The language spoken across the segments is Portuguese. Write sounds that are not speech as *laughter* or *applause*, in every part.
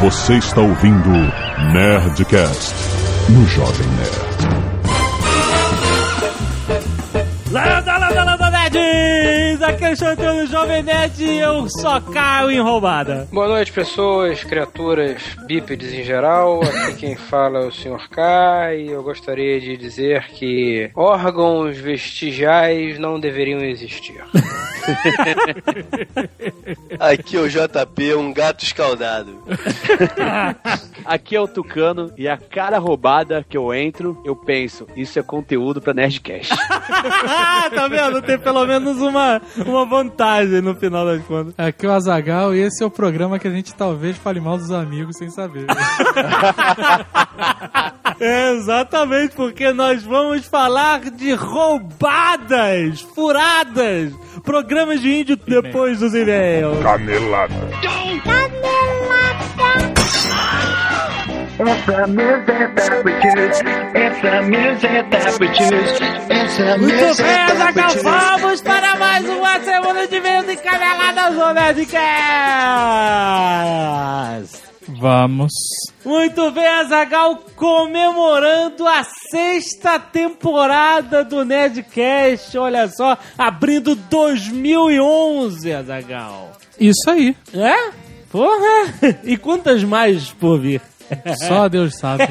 Você está ouvindo Nerdcast no Jovem Nerd. Landa, landa, landa, nerds! Aqui é o Chantando Jovem Nerd e eu só caio em roubada. Boa noite, pessoas, criaturas bípedes em geral. Aqui quem fala é o Sr. K e eu gostaria de dizer que órgãos vestigiais não deveriam existir. *laughs* Aqui é o JP, um gato escaldado. *laughs* Aqui é o Tucano e a cada roubada que eu entro, eu penso, isso é conteúdo pra Nerdcast. *laughs* tá vendo? Tem pelo menos uma, uma vantagem no final das contas. Aqui é o Azagal e esse é o programa que a gente talvez fale mal dos amigos sem saber. É, *laughs* exatamente, porque nós vamos falar de roubadas, furadas, programas de índio depois dos e-mails. Canelada. It's the music that we choose. It's the music that we choose. It's the Muito music bem, that we vamos para mais uma semana de e-mails encaneladas do Nerdcast. Vamos. Muito bem, Azagal, comemorando a sexta temporada do Nerdcast. Olha só, abrindo 2011, Azagal. Isso aí. É? Porra! E quantas mais por vir? Só Deus sabe.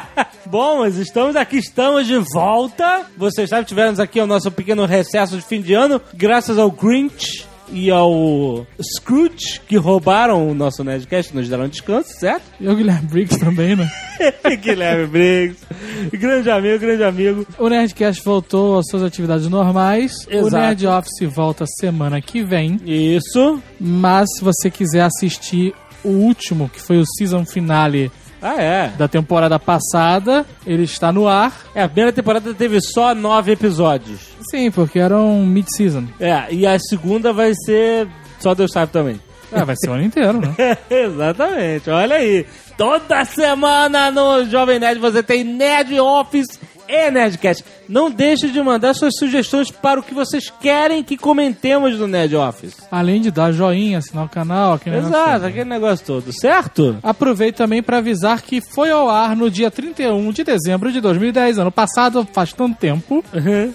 *laughs* Bom, mas estamos aqui, estamos de volta. Vocês sabem, tivemos aqui o nosso pequeno recesso de fim de ano, graças ao Grinch e ao Scrooge, que roubaram o nosso Nerdcast, nos deram descanso, certo? E o Guilherme Briggs também, né? *laughs* Guilherme Briggs, grande amigo, grande amigo. O Nerdcast voltou às suas atividades normais. O Exato. Nerd Office volta semana que vem. Isso. Mas se você quiser assistir o último, que foi o season finale Ah, é. da temporada passada, ele está no ar. É, a primeira temporada teve só nove episódios. Sim, porque era um mid-season. É, e a segunda vai ser. Só Deus sabe também. É, vai ser o ano inteiro, né? *laughs* Exatamente, olha aí. Toda semana no Jovem Nerd você tem Nerd Office e Nerdcast. Não deixe de mandar suas sugestões para o que vocês querem que comentemos no Nerd Office. Além de dar joinha, assinar o canal, aquele negócio Exato, todo. aquele negócio todo, certo? Aproveito também para avisar que foi ao ar no dia 31 de dezembro de 2010, ano passado, faz tanto tempo,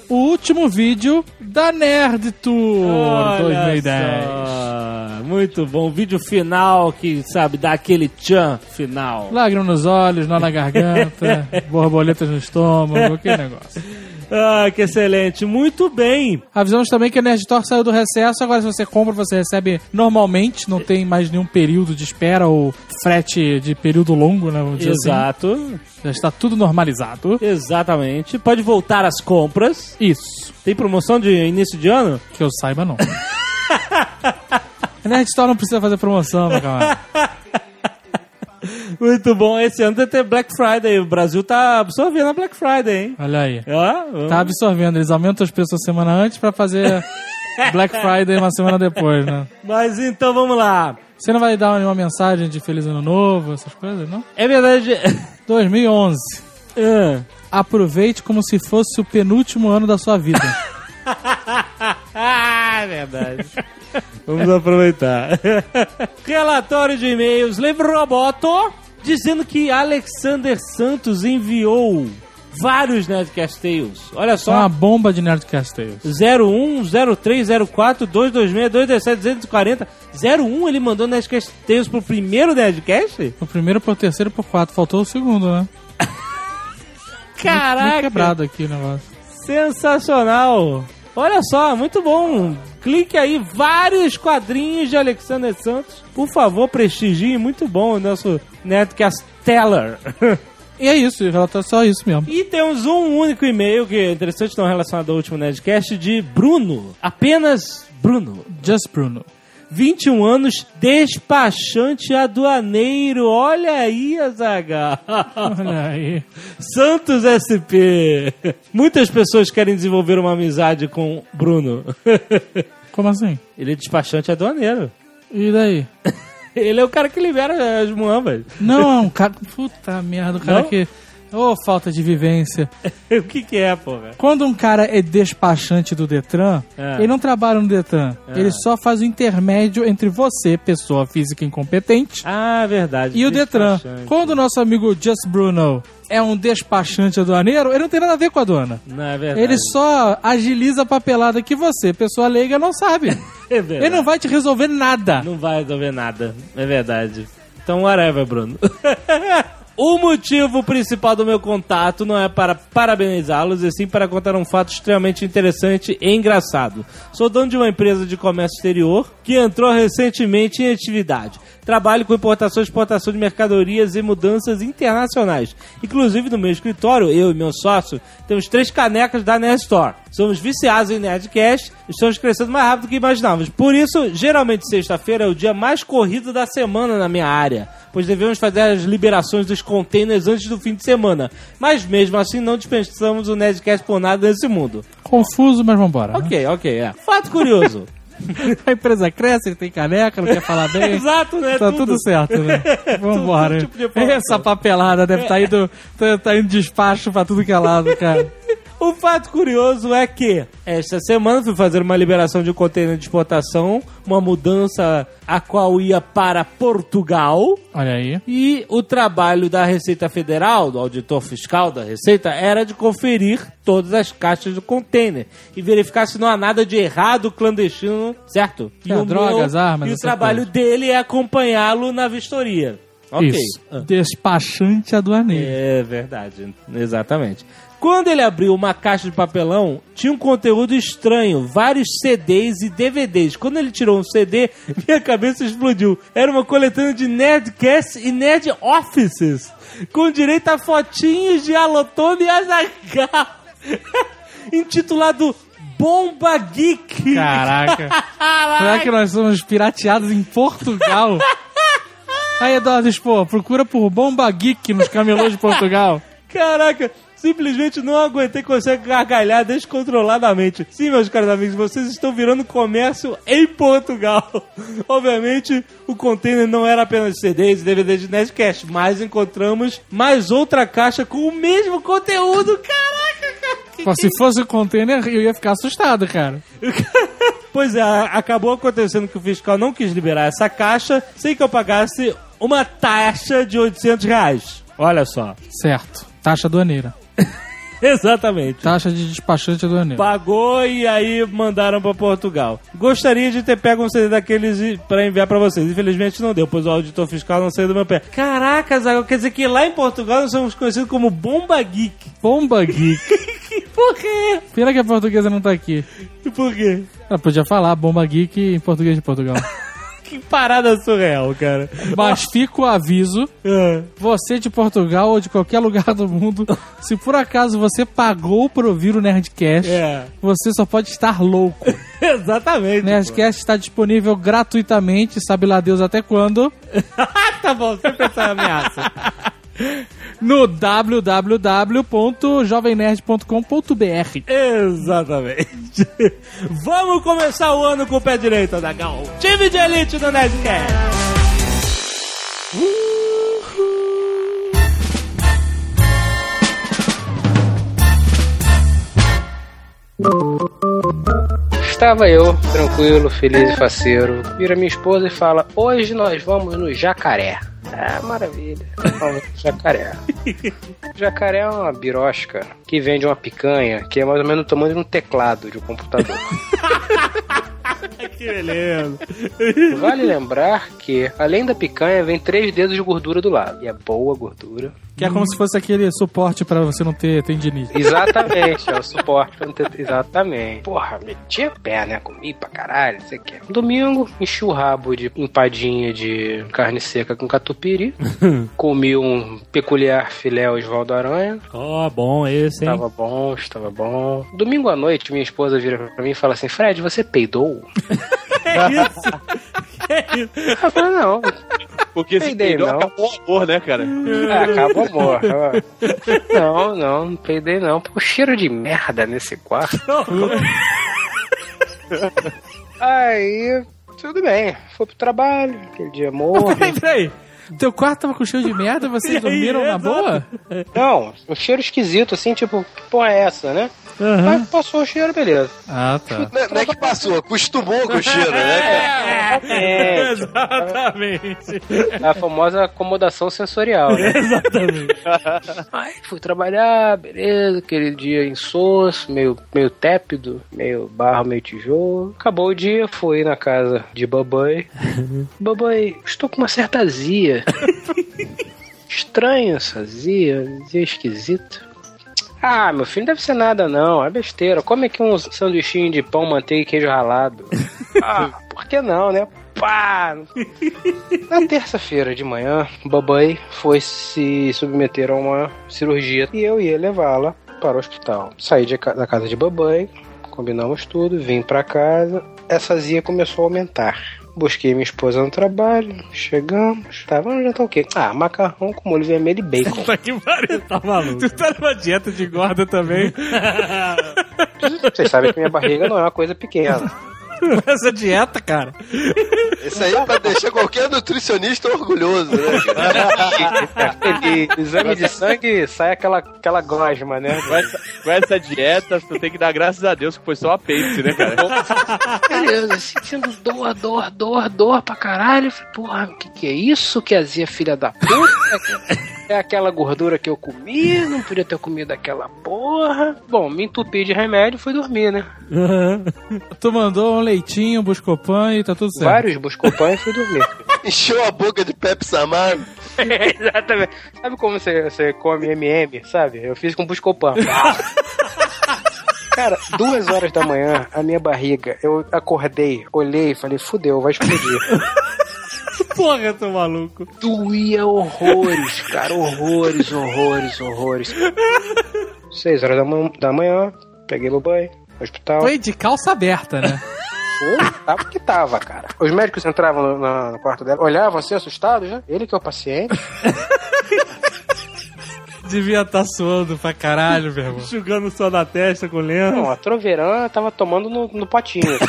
o último vídeo da Nerd Tour Olha 2010. só. Muito bom. Vídeo final que, sabe, dá aquele tchan final. Lágrimas nos olhos, nó na garganta, *laughs* borboletas no estômago, aquele negócio. Ah, que excelente. Muito bem. Avisamos também que a Nerd Store saiu do recesso, agora se você compra, você recebe normalmente, não tem mais nenhum período de espera ou frete de período longo, né? Vamos dizer assim. Exato. Já está tudo normalizado. Exatamente. Pode voltar às compras. Isso. Tem promoção de início de ano? Que eu saiba, não. *laughs* a Nerd Store não precisa fazer promoção, meu camarada. *laughs* Muito bom. Esse ano vai ter Black Friday. O Brasil tá absorvendo a Black Friday, hein? Olha aí. Ó, Tá absorvendo, eles aumentam os preços uma semana antes pra fazer *laughs* Black Friday uma semana depois, né? Mas então vamos lá. Você não vai dar nenhuma mensagem de Feliz Ano Novo, essas coisas, não? É verdade. *laughs* 2011. Ah. Aproveite como se fosse o penúltimo ano da sua vida. *laughs* Ah, *laughs* é verdade. Vamos aproveitar. *laughs* Relatório de e-mails. Lembra o Roboto dizendo que Alexander Santos enviou vários Nerdcast Tales. Olha Só uma bomba de Nerdcast Tales. 01, 03, 04, 226, 217, 240. 01 ele mandou Nerdcast Tales pro primeiro Nerdcast? O primeiro pro terceiro pro quarto, faltou o segundo, né? *laughs* Muito Caraca! quebrado aqui o negócio. Sensacional! Olha só, muito bom. Clique aí, vários quadrinhos de Alexander Santos. Por favor, prestigie. Muito bom o nosso Nerdcast Teller. *laughs* E é isso, é só isso mesmo. e temos um único e-mail que é interessante, não relacionado ao último Nerdcast, de Bruno. Apenas Bruno. Just Bruno. 21 anos, despachante aduaneiro. Olha aí, Azaghal. Olha aí. Santos SP. Muitas pessoas querem desenvolver uma amizade com Bruno. Como assim? Ele é despachante aduaneiro. E daí? *laughs* Ele é o cara que libera as muambas. Não, é um cara. Puta merda, o cara Não? que Ô, falta de vivência. *laughs* o que que é, porra? Quando um cara é despachante do Detran, É. ele não trabalha no Detran. Ele só faz o intermédio entre você, pessoa física incompetente, Ah, verdade. e o Detran. Quando o nosso amigo Just Bruno é um despachante aduaneiro, ele não tem nada a ver com a aduana. Não, é verdade. Ele só agiliza a papelada que você, pessoa leiga, não sabe. *laughs* É verdade. Ele não vai te resolver nada. Não vai resolver nada. É verdade. Então, whatever, Bruno. *laughs* O motivo principal do meu contato não é para parabenizá-los, e sim para contar um fato extremamente interessante e engraçado. Sou dono de uma empresa de comércio exterior que entrou recentemente em atividade. Trabalho com importação e exportação de mercadorias e mudanças internacionais. Inclusive, no meu escritório, eu e meu sócio temos três canecas da Nerd Store. Somos viciados em Nerdcast e estamos crescendo mais rápido do que imaginávamos. Por isso, geralmente sexta-feira é o dia mais corrido da semana na minha área, pois devemos fazer as liberações dos containers antes do fim de semana. Mas mesmo assim, não dispensamos o Nerdcast por nada nesse mundo. Confuso, mas vambora. né? Ok, ok, é. Fato curioso. *laughs* *laughs* A empresa cresce, ele tem caneca, não quer falar bem. *laughs* Exato, né? Tá tudo, certo, né? *laughs* Vambora. tudo tipo. Essa papelada deve estar indo, tá, tá indo despacho pra tudo que é lado, cara. O fato curioso é que esta semana fui fazer uma liberação de um container de exportação, uma mudança a qual ia para Portugal. Olha aí. E o trabalho da Receita Federal, do auditor fiscal da Receita, era de conferir todas as caixas do container e verificar se não há nada de errado, clandestino, certo? E É, drogas, armas, E o trabalho coisas. dele é acompanhá-lo na vistoria. Ok. Isso. Ah. Despachante aduaneiro. É verdade, exatamente. Quando ele abriu uma caixa de papelão, tinha um conteúdo estranho, vários CDs e DVDs. Quando ele tirou um CD, *laughs* minha cabeça explodiu. Era uma coletânea de Nerdcast e Nerd Offices, com direito a fotinhos de Alotone e Azaghal, *laughs* intitulado Bomba Geek. Caraca. *laughs* Será que nós somos pirateados em Portugal? Aí, Eduardo Expor, procura por Bomba Geek nos camelôs de Portugal. *laughs* Caraca, simplesmente não aguentei conseguir gargalhar descontroladamente. Sim, meus caros amigos, vocês estão virando comércio em Portugal. *laughs* Obviamente, o container não era apenas CDs e DVDs de Nerdcast, mas encontramos mais outra caixa com o mesmo conteúdo. Caraca, cara. que- Pô, se fosse o container, eu ia ficar assustado, cara. *laughs* Pois é, acabou acontecendo que o fiscal não quis liberar essa caixa sem que eu pagasse uma taxa de 800 reais. Olha só. Certo. Taxa aduaneira. *laughs* Exatamente. Taxa de despachante aduaneiro. Pagou e aí mandaram pra Portugal. Gostaria de ter pego um CD daqueles pra enviar pra vocês. Infelizmente não deu, pois o auditor fiscal não saiu do meu pé. Caraca, Zagal, quer dizer que lá em Portugal nós somos conhecidos como Bomba Geek. Bomba Geek. *laughs* *laughs* Por quê? Pena que a portuguesa não tá aqui. Por quê? Ela podia falar Bomba Geek em português de Portugal. *laughs* Que parada surreal, cara. Mas fica o aviso, É. você de Portugal ou de qualquer lugar do mundo, se por acaso você pagou pra ouvir o Nerdcast, É. você só pode estar louco. *laughs* Exatamente. O Nerdcast está disponível gratuitamente, sabe lá Deus até quando, tá bom, sempre essa ameaça. No www.jovemnerd.com.br. Exatamente. *laughs* Vamos começar o ano com o pé direito, Adagal. Time de elite do Nerdcast. Estava eu, tranquilo, feliz e faceiro. Vira minha esposa e fala: Hoje nós vamos no jacaré. Ah, maravilha. Vamos no jacaré. *laughs* jacaré é uma birosca que vende uma picanha que é mais ou menos o tamanho de um teclado de um computador. *laughs* Que beleza. Vale lembrar que, além da picanha, vem três dedos de gordura do lado. E é boa gordura. Que é como se fosse aquele suporte pra você não ter tendinite. Exatamente, é o suporte pra não ter... Exatamente. Porra, meti a pé, né? Comi pra caralho, não sei o que. Domingo, enchi o rabo de empadinha de carne seca com catupiry. *laughs* Comi um peculiar filé Osvaldo Aranha. Ó, bom esse, hein? Estava bom, estava bom. Domingo à noite, minha esposa vira pra mim e fala assim: Fred, você peidou? *laughs* É isso. Eu falei: Não. Porque se Peidei, peidou, não. acabou o amor, né, cara? Ah, acaba o amor. Não, não, não peidei não. Pô, cheiro de merda nesse quarto. Aí Tudo bem. Foi pro trabalho, aquele dia morro. *laughs* Peraí, peraí. Teu quarto tava com cheiro de merda vocês *laughs* dormiram na boa? Não, um cheiro esquisito, assim, tipo, que porra é essa, né? Aham. Mas passou o cheiro, beleza. Ah, tá. Não, não é que passou, acostumou com o cheiro, né? cara? É, *laughs* Exatamente. a famosa acomodação sensorial, né? *laughs* Exatamente. Aí fui trabalhar, beleza, aquele dia insosso, meio, meio tépido, meio barro, meio tijolo. Acabou o dia, fui na casa de Babai. *laughs* Babai, estou com uma certa azia. Estranho essa azia, azia esquisito. Ah, meu filho, não deve ser nada não, é besteira. Come aqui um sanduichinho de pão, manteiga e queijo ralado. *laughs* Ah, por que não, né? Pá! Na terça-feira de manhã, Babai foi se submeter a uma cirurgia e eu ia levá-la para o hospital. Saí de da casa de Babai, combinamos tudo, vim para casa. Essa azia começou a aumentar. Busquei minha esposa no trabalho, chegamos. Tá, vamos jantar o quê? Ah, macarrão com molho vermelho e bacon. *laughs* Tá que pariu. Tá maluco. Tu tá numa dieta de gorda também. Vocês sabem que minha barriga não é uma coisa pequena. *laughs* Essa dieta, cara. Isso aí é pra deixar qualquer nutricionista orgulhoso, né? *laughs* exame de sangue sai aquela, aquela gosma, né? Com essa, com essa dieta, tu tem que dar graças a Deus que foi só apêndice, né, cara? Beleza, sentindo dor, dor, dor, dor pra caralho. Falei, porra, o que, que é isso? Que azia filha da puta? É aquela gordura que eu comi, não podia ter comido aquela porra. Bom, me entupi de remédio e fui dormir, né? *laughs* Tu mandou um leitinho, um buscopan e tá tudo certo. Vários buscopan e fui dormir. *laughs* Encheu a boca de Pepsi Amargo. *laughs* Exatamente. Sabe como você, você come MM, sabe? Eu fiz com buscopan. Cara, duas horas da manhã, a minha barriga, eu acordei, olhei e falei, fudeu, vai explodir. *laughs* Porra, tô maluco. Doía horrores, cara, horrores, horrores, horrores. Seis horas da, man- da manhã, peguei meu banho, hospital. Foi de calça aberta, né? Foi, tava que tava, cara. Os médicos entravam no, na- no quarto dela, olhavam assim, assustados, né? Ele que é o paciente. Devia estar suando pra caralho, meu irmão. Enxugando só na testa com lenço. Não, a Troveran tava tomando no, no potinho. *laughs*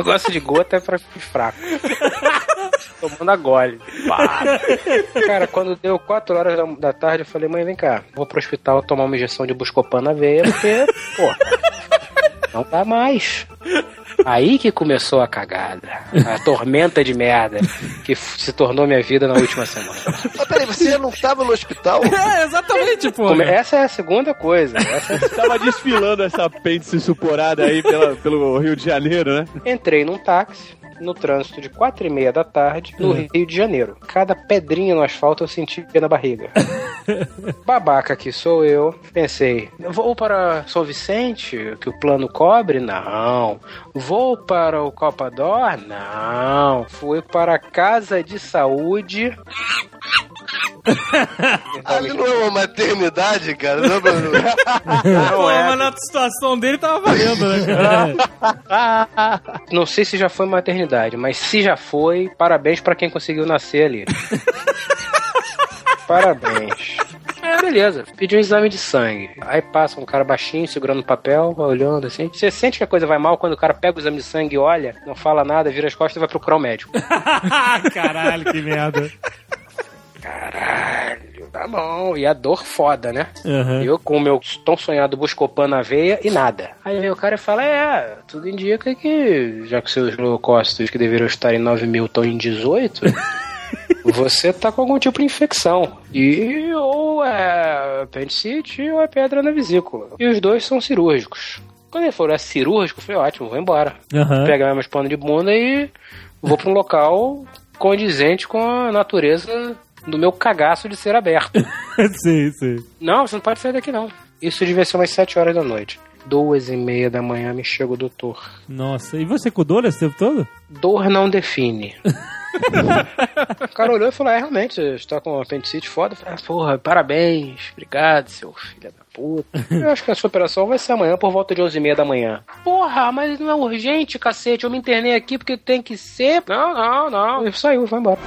Eu gosto de gota é pra os fracos. Tomando a gole. Cara, quando deu 4 horas da, da tarde, eu falei, mãe, vem cá, vou pro hospital tomar uma injeção de buscopan na veia, porque, pô, não dá mais. Aí que começou a cagada. A tormenta de merda que se tornou minha vida na última semana. Mas peraí, você não tava no hospital? *laughs* É, exatamente, pô. Come- Essa é a segunda coisa. Essa é a Tava desfilando essa apêndice suporada aí pela, pelo Rio de Janeiro, né? Entrei num táxi no trânsito de quatro e meia da tarde no Rio de Janeiro. Cada pedrinha no asfalto eu sentia na barriga. *laughs* Babaca que sou eu. Pensei, vou para São Vicente, que o plano cobre? Não. Vou para o Copador? Não. Fui para a Casa de Saúde. Ali não é uma maternidade, cara. Não, não, *laughs* não. Não Pô, é. mas na situação dele tava valendo, né, cara? *laughs* Não sei se já foi maternidade, mas se já foi, parabéns pra quem conseguiu nascer ali. parabéns. É, beleza. Pedi um exame de sangue. Aí passa um cara baixinho, segurando o papel, olhando assim. Você sente que a coisa vai mal quando o cara pega o exame de sangue e olha, não fala nada, vira as costas e vai procurar um médico. *laughs* Caralho, que merda. Caralho, tá bom. E a dor foda, né? Aham. Eu com o meu tão sonhado buscopan na veia e nada. Aí vem o cara e fala: É, tudo indica que, já que seus leucócitos que deveriam estar em 9 mil estão em 18, *laughs* você tá com algum tipo de infecção. E ou é apendicite ou é pedra na vesícula. E os dois são cirúrgicos. Quando ele falou é cirúrgico, falei: Ótimo, vou embora. Aham. Pegar meus panos de bunda e vou pra um local condizente com a natureza do meu cagaço de ser aberto. *laughs* sim, sim. Não, você não pode sair daqui não. Isso devia ser umas 7 horas da noite. Duas e meia da manhã me chega o doutor. Nossa, e você com dor esse tempo todo? Dor não define. *laughs* o cara olhou e falou: É, realmente, você está com um apendicite foda. Eu falei, ah, porra, parabéns, obrigado, seu filho da puta. *laughs* Eu acho que a sua operação vai ser amanhã por volta de 11 e meia da manhã. Porra, mas não é urgente, cacete. Eu me internei aqui porque tem que ser. Não, não, não. Ele saiu, vai embora.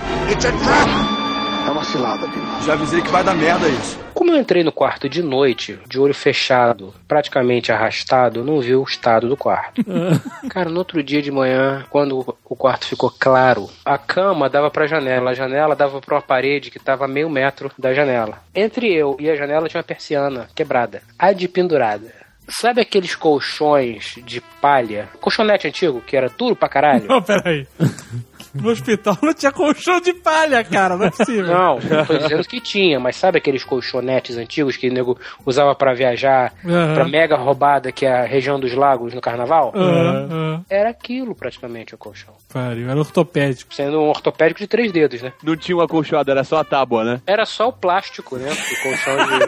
Já avisei que vai dar merda isso. Como eu entrei no quarto de noite, de olho fechado, praticamente arrastado, eu não vi o estado do quarto. *laughs* Cara, no outro dia de manhã, quando o quarto ficou claro, a cama dava pra janela, a janela dava pra uma parede que tava a meio metro da janela. Entre eu e a janela tinha uma persiana quebrada, a de pendurada. Sabe aqueles colchões de palha? Colchonete antigo, que era duro pra caralho? Não, peraí. *laughs* No hospital não tinha colchão de palha, cara, não é possível. Não, não tô dizendo que tinha, mas sabe aqueles colchonetes antigos que o nego usava pra viajar Aham. pra mega roubada que é a região dos lagos no carnaval? Aham, aham. Era aquilo praticamente o colchão. Pariu, era ortopédico. Sendo um ortopédico de três dedos, né? Não tinha um acolchoado, era só a tábua, né? Era só o plástico, né? O colchão de...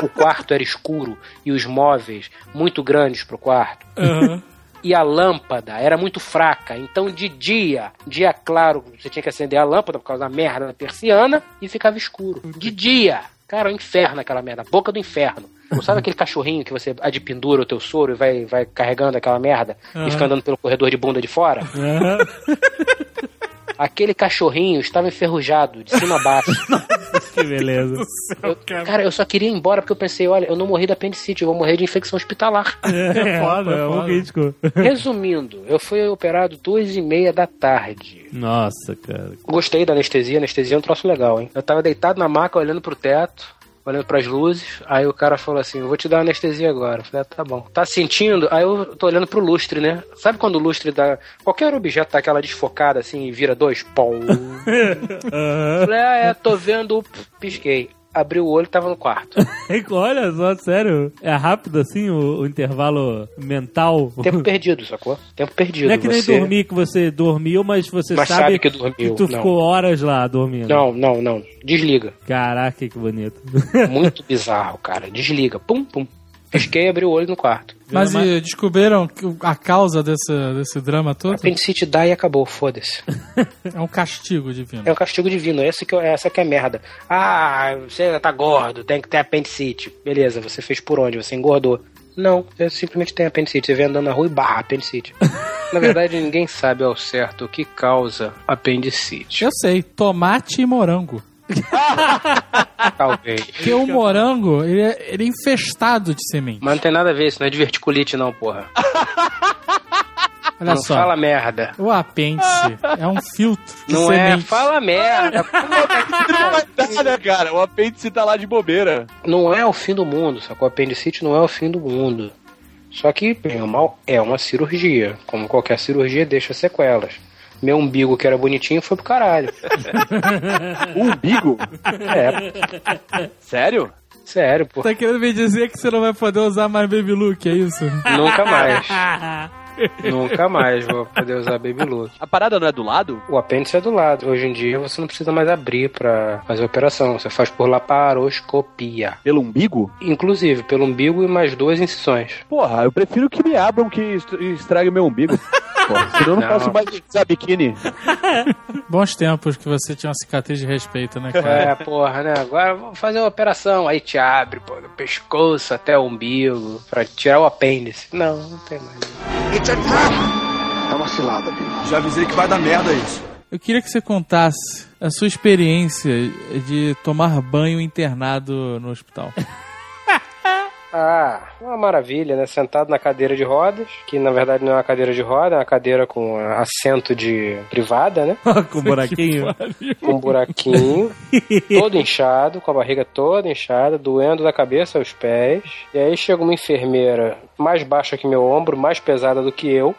*laughs* O quarto era escuro e os móveis muito grandes pro quarto. Aham. E a lâmpada era muito fraca. Então, de dia, dia claro, você tinha que acender a lâmpada por causa da merda da persiana e ficava escuro. De dia. Cara, é um inferno aquela merda. Boca do inferno. Não sabe *laughs* aquele cachorrinho que você adpendura o teu soro e vai, vai carregando aquela merda Aham. e fica andando pelo corredor de bunda de fora? Aham. *laughs* Aquele cachorrinho estava enferrujado, de cima a baixo. *laughs* Que beleza. Eu- cara, eu só queria ir embora porque eu pensei, olha, eu não morri da apendicite, eu vou morrer de infecção hospitalar. *laughs* É, foda, é um foda. crítico. Resumindo, eu fui operado duas e meia da tarde. Nossa, cara. Gostei da anestesia, anestesia é um troço legal, hein? Eu tava deitado na maca, olhando pro teto, olhando pras luzes, aí o cara falou assim, eu vou te dar anestesia agora. Eu falei, ah, tá bom. Tá sentindo? Aí eu tô olhando pro lustre, né? Sabe quando o lustre dá... Qualquer objeto dá aquela desfocada assim e vira dois? Aham. *laughs* falei, ah, é, tô vendo... Pisquei. Abri o olho e tava no quarto. *laughs* Olha só, sério. É rápido assim o, o intervalo mental. Tempo *laughs* perdido, sacou? Tempo perdido. Não é que nem Você- dormir que você dormiu, mas você Mas sabe, sabe que dormiu, tu não. ficou horas lá dormindo. Não, não, não. Desliga. Caraca, que bonito. Muito *laughs* bizarro, cara. Desliga. Pum, pum. Pisquei e abri o olho no quarto. Mas e descobriram a causa desse, desse drama todo? Apendicite dá e acabou, foda-se. *laughs* É um castigo divino. É um castigo divino, esse que, essa que é merda. Ah, você tá gordo, tem que ter apendicite. Beleza, você fez por onde? Você engordou. Não, você simplesmente tem apendicite. Você vem andando na rua e barra apendicite. *laughs* Na verdade, ninguém sabe ao certo o que causa apendicite. Eu sei, tomate e morango. *laughs* Talvez. Porque o morango, ele é, ele é infestado de semente. Mas não tem nada a ver, isso não é diverticulite não, porra. Olha não só. fala merda. O apêndice é um filtro de Não é, semente. fala merda. *laughs* Nada, cara. O apêndice tá lá de bobeira. não é o fim do mundo, sacou? Apendicite não é o fim do mundo. Só que, bem ou mal, é uma cirurgia. Como qualquer cirurgia, deixa sequelas. Meu umbigo, que era bonitinho, foi pro caralho. *laughs* Umbigo? É, Sério? sério, pô. Tá querendo me dizer que você não vai poder usar mais Baby Look, é isso? Nunca mais. *laughs* Nunca mais vou poder usar Baby Look. A parada não é do lado? O apêndice é do lado. Hoje em dia você não precisa mais abrir pra fazer a operação. Você faz por laparoscopia. Pelo umbigo? Inclusive, pelo umbigo e mais duas incisões. Porra, eu prefiro que me abram que est- estrague meu umbigo. *laughs* Eu não, Não. posso mais usar biquíni. *laughs* Bons tempos que você tinha uma cicatriz de respeito, né, cara? É, porra, né? Agora vamos fazer uma operação. Aí te abre, pô, do pescoço até o umbigo, pra tirar o apêndice. Não, não tem mais. Já avisei que vai dar merda isso. Eu queria que você contasse a sua experiência de tomar banho internado no hospital. *laughs* Ah, uma maravilha, né? Sentado na cadeira de rodas, que na verdade não é uma cadeira de roda, é uma cadeira com assento de privada, né? *laughs* Com buraquinho. *laughs* Com um buraquinho, todo inchado, com a barriga toda inchada, doendo da cabeça aos pés. E aí chega uma enfermeira mais baixa que meu ombro, mais pesada do que eu,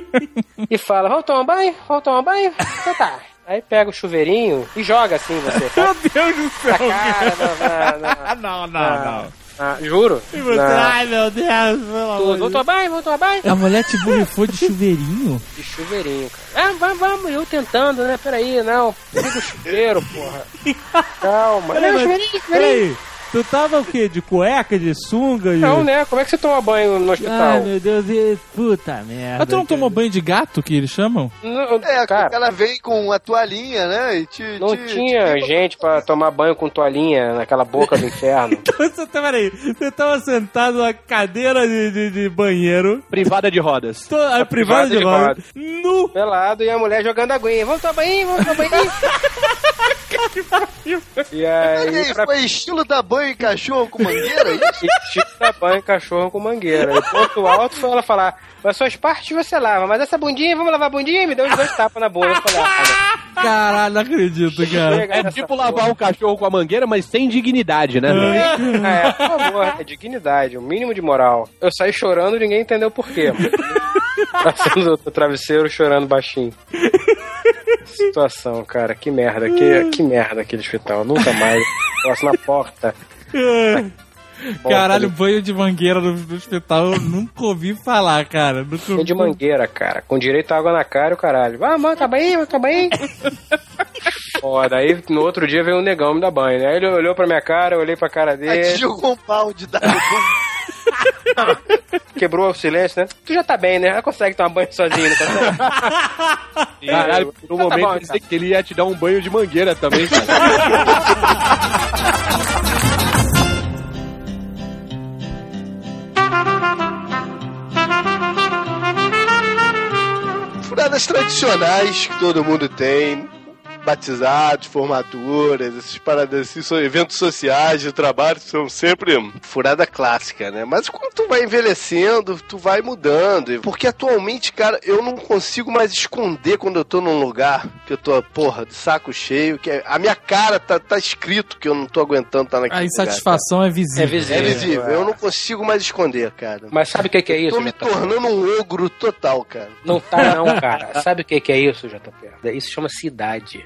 *laughs* e fala: Vamos tomar banho? Vamos tomar banho? Então tá. Aí pega o chuveirinho e joga assim você. Tá? Meu Deus do céu. Na cara, na, na, na, Ah, não, não, na- não. Na- juro. E você, Na- ai meu Deus, pelo amor Vamos tomar banho? Vamos tomar banho? A mulher te borrifou de chuveirinho? De chuveirinho, cara. Ah, vamos, vamos, eu tentando, né? Peraí, não. Liga o chuveiro, porra. *laughs* Calma. Peraí, Não, mas- chuveirinho, chuveirinho. Peraí, tu tava o quê? De cueca, de sunga? De... Não, né? Como é que você toma banho no hospital? Ai, meu Deus, e... puta merda. Mas tu não tomou banho de gato, que eles chamam? Não, É, cara, ela vem com uma toalhinha, né? E te, não te- tinha te- gente pra tomar banho com toalhinha naquela boca do inferno. *laughs* Você, tá- peraí, você tava sentado na cadeira de, de, de banheiro, Privada de rodas. to, a privada de de roda, nu, Pelado e a mulher jogando aguinha. Vamos tomar banho, vamos tomar banho. E aí, pra foi estilo da banho em cachorro com mangueira? isso? *laughs* tipo da banho cachorro com mangueira. E o ponto alto foi ela falar, mas suas partes você lava, mas essa bundinha, vamos lavar a bundinha? E me deu os dois tapas na bunda. Eu falei, ah, Caralho, não acredito, cara. É tipo porra. lavar um cachorro com a mangueira, mas sem dignidade, né? É, por favor, é dignidade, o mínimo de moral. Eu saí chorando e ninguém entendeu por quê. *laughs* Passando o travesseiro chorando baixinho. *laughs* Situação, cara, que merda, que, que merda aquele hospital. Nunca mais. *laughs* Posso na porta. *laughs* Caralho, banho de mangueira no, no hospital eu nunca ouvi falar, cara. Nunca Banho de mangueira, cara. Com direito a água na cara e o caralho. Vai, mano, acaba aí, acaba aí. Ó, daí no outro dia veio um negão me dar banho, né? Aí ele olhou pra minha cara, eu olhei pra cara Aí dele, te jogou um balde d'água. *laughs* quebrou o silêncio, né? Tu já tá bem, né? Ela consegue tomar banho sozinho, não consegue? *laughs* Caralho, por um Então tá momento bom, eu pensei que ele ia te dar um banho de mangueira também, cara. Furadas tradicionais que todo mundo tem. Batizados, formaturas, essas paradas assim, são eventos sociais de trabalho, são sempre furada clássica, né? Mas quando tu vai envelhecendo, tu vai mudando. Porque atualmente, cara, eu não consigo mais esconder quando eu tô num lugar que eu tô, porra, de saco cheio, que a minha cara tá, tá escrito que eu não tô aguentando estar naquele A lugar. insatisfação é visível. É visível. É visível, eu não consigo mais esconder, cara. Mas sabe o que, que é isso, Tô me JP? tornando um ogro total, cara. Não tá não, cara. Sabe o que, que é isso, JP? Isso chama cidade.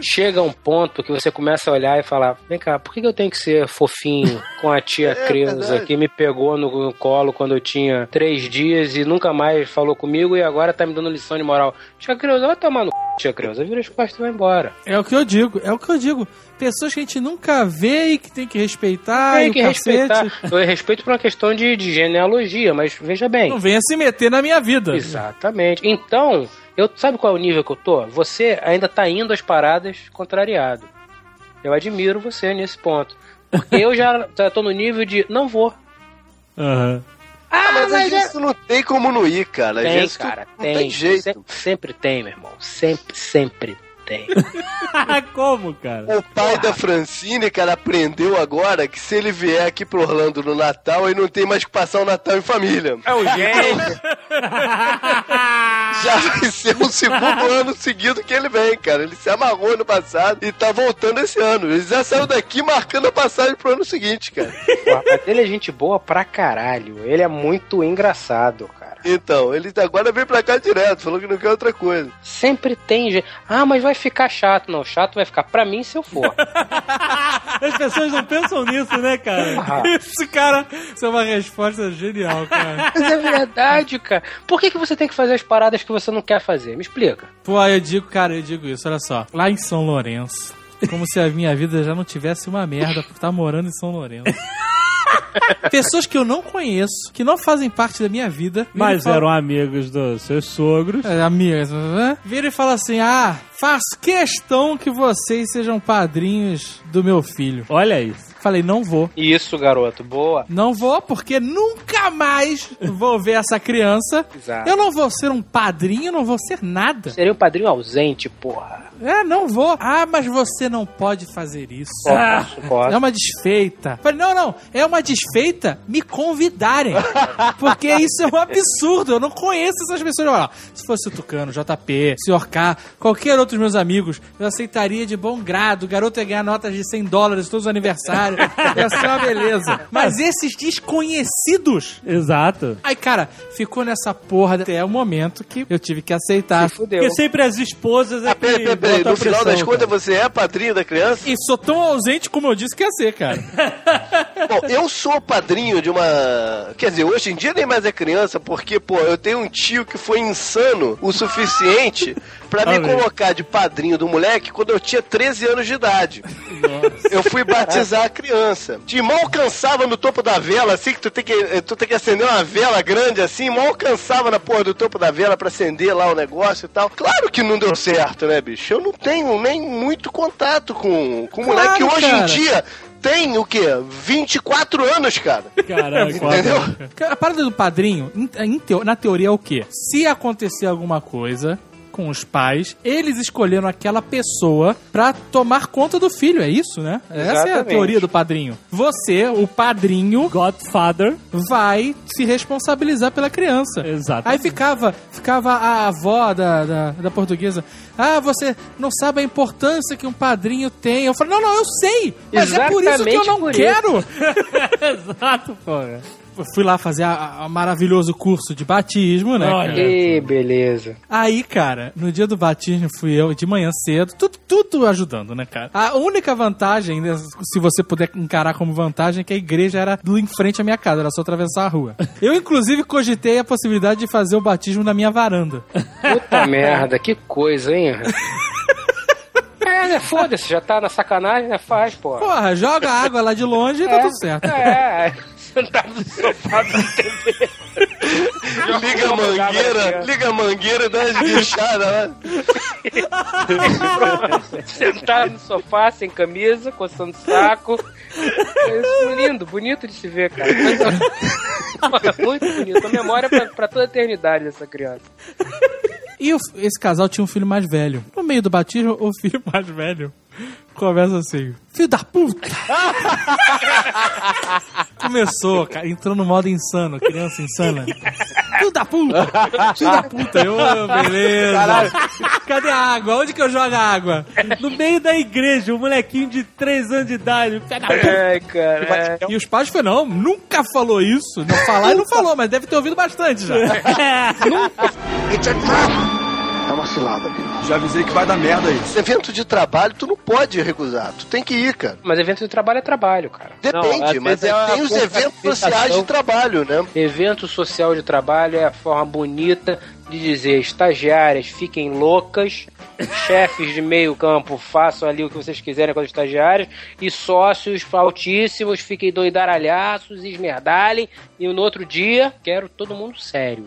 Chega um ponto que você começa a olhar e falar, vem cá, por que, eu tenho que ser fofinho com a tia *laughs* É Creuza que me pegou no, no colo quando eu tinha três dias e nunca mais falou comigo e agora tá me dando lição de moral. Tia Creuza, vai tomar no c... tia Creuza. Vira as costas e vai embora. É o que eu digo, é o que eu digo. Pessoas que a gente nunca vê e que tem que respeitar. tem e que cacete. respeitar. Eu respeito por uma questão de, de genealogia, mas veja bem. Não venha se meter na minha vida. Exatamente. Então, eu sabe qual é o nível que eu tô? Você ainda tá indo às paradas contrariado. Eu admiro você nesse ponto. Porque eu já já *laughs* tô no nível de não vou. Aham. Ah, mas, às é- vezes tu não tem como não ir, cara. Tem, cara, tem. tem jeito. Se- sempre tem, meu irmão. Sempre, sempre tem. *laughs* Como, cara? O pai da Francine, cara, aprendeu agora que se ele vier aqui pro Orlando no Natal, ele não tem mais que passar o Natal em família. É um gênio. *laughs* Já vai ser o segundo *laughs* ano seguido que ele vem, cara. Ele se amarrou no passado e tá voltando esse ano. Ele já saiu daqui marcando a passagem pro ano seguinte, cara. Ele é gente boa pra caralho. Ele é muito engraçado, cara. Então, ele agora vem pra cá direto, falou que não quer outra coisa. Sempre tem gente. Ah, mas vai ficar chato. Não, chato vai ficar pra mim se eu for. *laughs* As pessoas não pensam nisso, né, cara? Ah, Isso, cara, isso é uma resposta genial, cara. *laughs* mas é verdade, cara. Por que, que você tem que fazer as paradas que você não quer fazer? Me explica. Pô, eu digo, cara, eu digo isso, olha só. Lá em São Lourenço, como se a minha vida já não tivesse uma merda por estar morando em São Lourenço. *laughs* Pessoas que eu não conheço, que não fazem parte da minha vida. Mas eram amigos dos seus sogros. É, amigas, né? Vira e fala assim: Ah, faço questão que vocês sejam padrinhos do meu filho. Olha isso. Falei, não vou. Isso, garoto. Boa. Não vou, porque nunca mais vou ver essa criança. Exato. Eu não vou ser um padrinho, não vou ser nada. Seria um padrinho ausente, porra. É, não vou. Ah, mas você não pode fazer isso. Posso, posso. É uma desfeita. Falei, não, não. É uma desfeita me convidarem. *laughs* Porque isso é um absurdo. Eu não conheço essas pessoas. Olha, se fosse o Tucano, JP, Sr. K, qualquer outro dos meus amigos, eu aceitaria de bom grado. O garoto ia ganhar notas de 100 dólares todos os aniversários. *laughs* Ia ser uma beleza. Mas esses desconhecidos. Exato. Aí, cara, ficou nessa porra até o momento que eu tive que aceitar. Fudeu. Porque sempre as esposas é Ah, No a final pressão, das contas, cara. você é padrinho da criança? E sou tão ausente como eu disse que ia ser, cara. *laughs* Bom, eu sou padrinho de uma. Quer dizer, hoje em dia nem mais é criança, porque, pô, eu tenho um tio que foi insano o suficiente pra me colocar de padrinho do moleque quando eu tinha 13 anos de idade. Eu fui batizar a criança. De mal alcançava no topo da vela, assim, que tu tem que, tu tem que acender uma vela grande assim, mal alcançava na porra do topo da vela pra acender lá o negócio e tal. Claro que não deu certo, né, bicho? Eu não tenho nem muito contato com, com Claro, moleque que hoje cara. em dia tem o quê? 24 anos, cara. Caraca. Entendeu? A parada do padrinho, em- em teo- na teoria, é o quê? Se acontecer alguma coisa, com os pais, eles escolheram aquela pessoa pra tomar conta do filho, é isso, né? Essa é a Exatamente. teoria do padrinho. Você, o padrinho, Godfather. vai se responsabilizar pela criança. Exato. Aí ficava, ficava a avó da, da, da portuguesa. Ah, você não sabe a importância que um padrinho tem. Eu falei, não, não, eu sei. Mas é por isso que eu Exatamente não quero. *laughs* Exato, porra. Fui lá fazer a, a maravilhoso curso de batismo, né? Olha. cara? Que beleza. Aí, cara, no dia do batismo fui eu de manhã cedo, tudo, tudo ajudando, né, cara? A única vantagem, né, se você puder encarar como vantagem, é que a igreja era do em frente à minha casa, era só atravessar a rua. Eu, inclusive, cogitei a possibilidade de fazer o batismo na minha varanda. Puta *laughs* merda, que coisa, hein? *laughs* É, né? Foda-se, já tá na sacanagem, né? Faz, pô. Porra, joga a água lá de longe e tá tudo certo. É, sentado no sofá da TV. Liga a mangueira, liga a mangueira e dá as guinchadas lá. Sentado no sofá, sem camisa, coçando o saco. É isso, lindo, bonito de se ver, cara. Muito bonito. A memória pra, pra toda a eternidade dessa criança. E o- esse casal tinha um filho mais velho. No meio do batismo, o filho mais velho começa assim: Filho da puta! Começou, cara, entrou no modo insano, criança insana. Filho da puta! Filho da puta! Eu, beleza. Cadê a água? Onde que eu jogo a água? No meio da igreja, um molequinho de 3 anos de idade. Pé da puta. Ai, cara. E os pais falaram: Não, nunca falou isso. Não falar e não falou, mas deve ter ouvido bastante já. Já avisei que vai dar merda isso. Evento de trabalho, tu não pode recusar. Tu tem que ir, cara. Mas evento de trabalho é trabalho, cara. Depende, às mas é uma tem os eventos sociais de trabalho, né? Evento social de trabalho é a forma bonita de dizer estagiárias fiquem loucas, *laughs* chefes de meio campo façam ali o que vocês quiserem com as estagiárias e sócios altíssimos fiquem doidaralhaços e esmerdalhem e no outro dia quero todo mundo sério.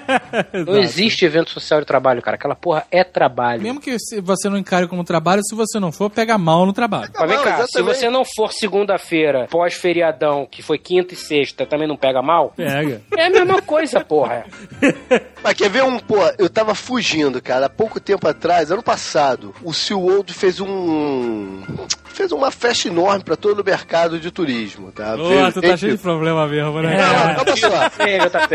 *laughs* Não existe evento social de trabalho, cara. Aquela porra é trabalho. Mesmo que se você não encare como trabalho, se você não for, pega mal no trabalho. Mas vem cá, se exatamente. você não for segunda-feira, pós-feriadão, que foi quinta e sexta, também não pega mal? Pega. É a mesma coisa, porra. *laughs* Mas quer ver um, pô, eu tava fugindo, cara, há pouco tempo atrás, ano passado, o SeaWorld fez um... fez uma festa enorme pra todo o mercado de turismo, tá? Ô, tu tá gente- cheio de problema mesmo, né? Não, não, calma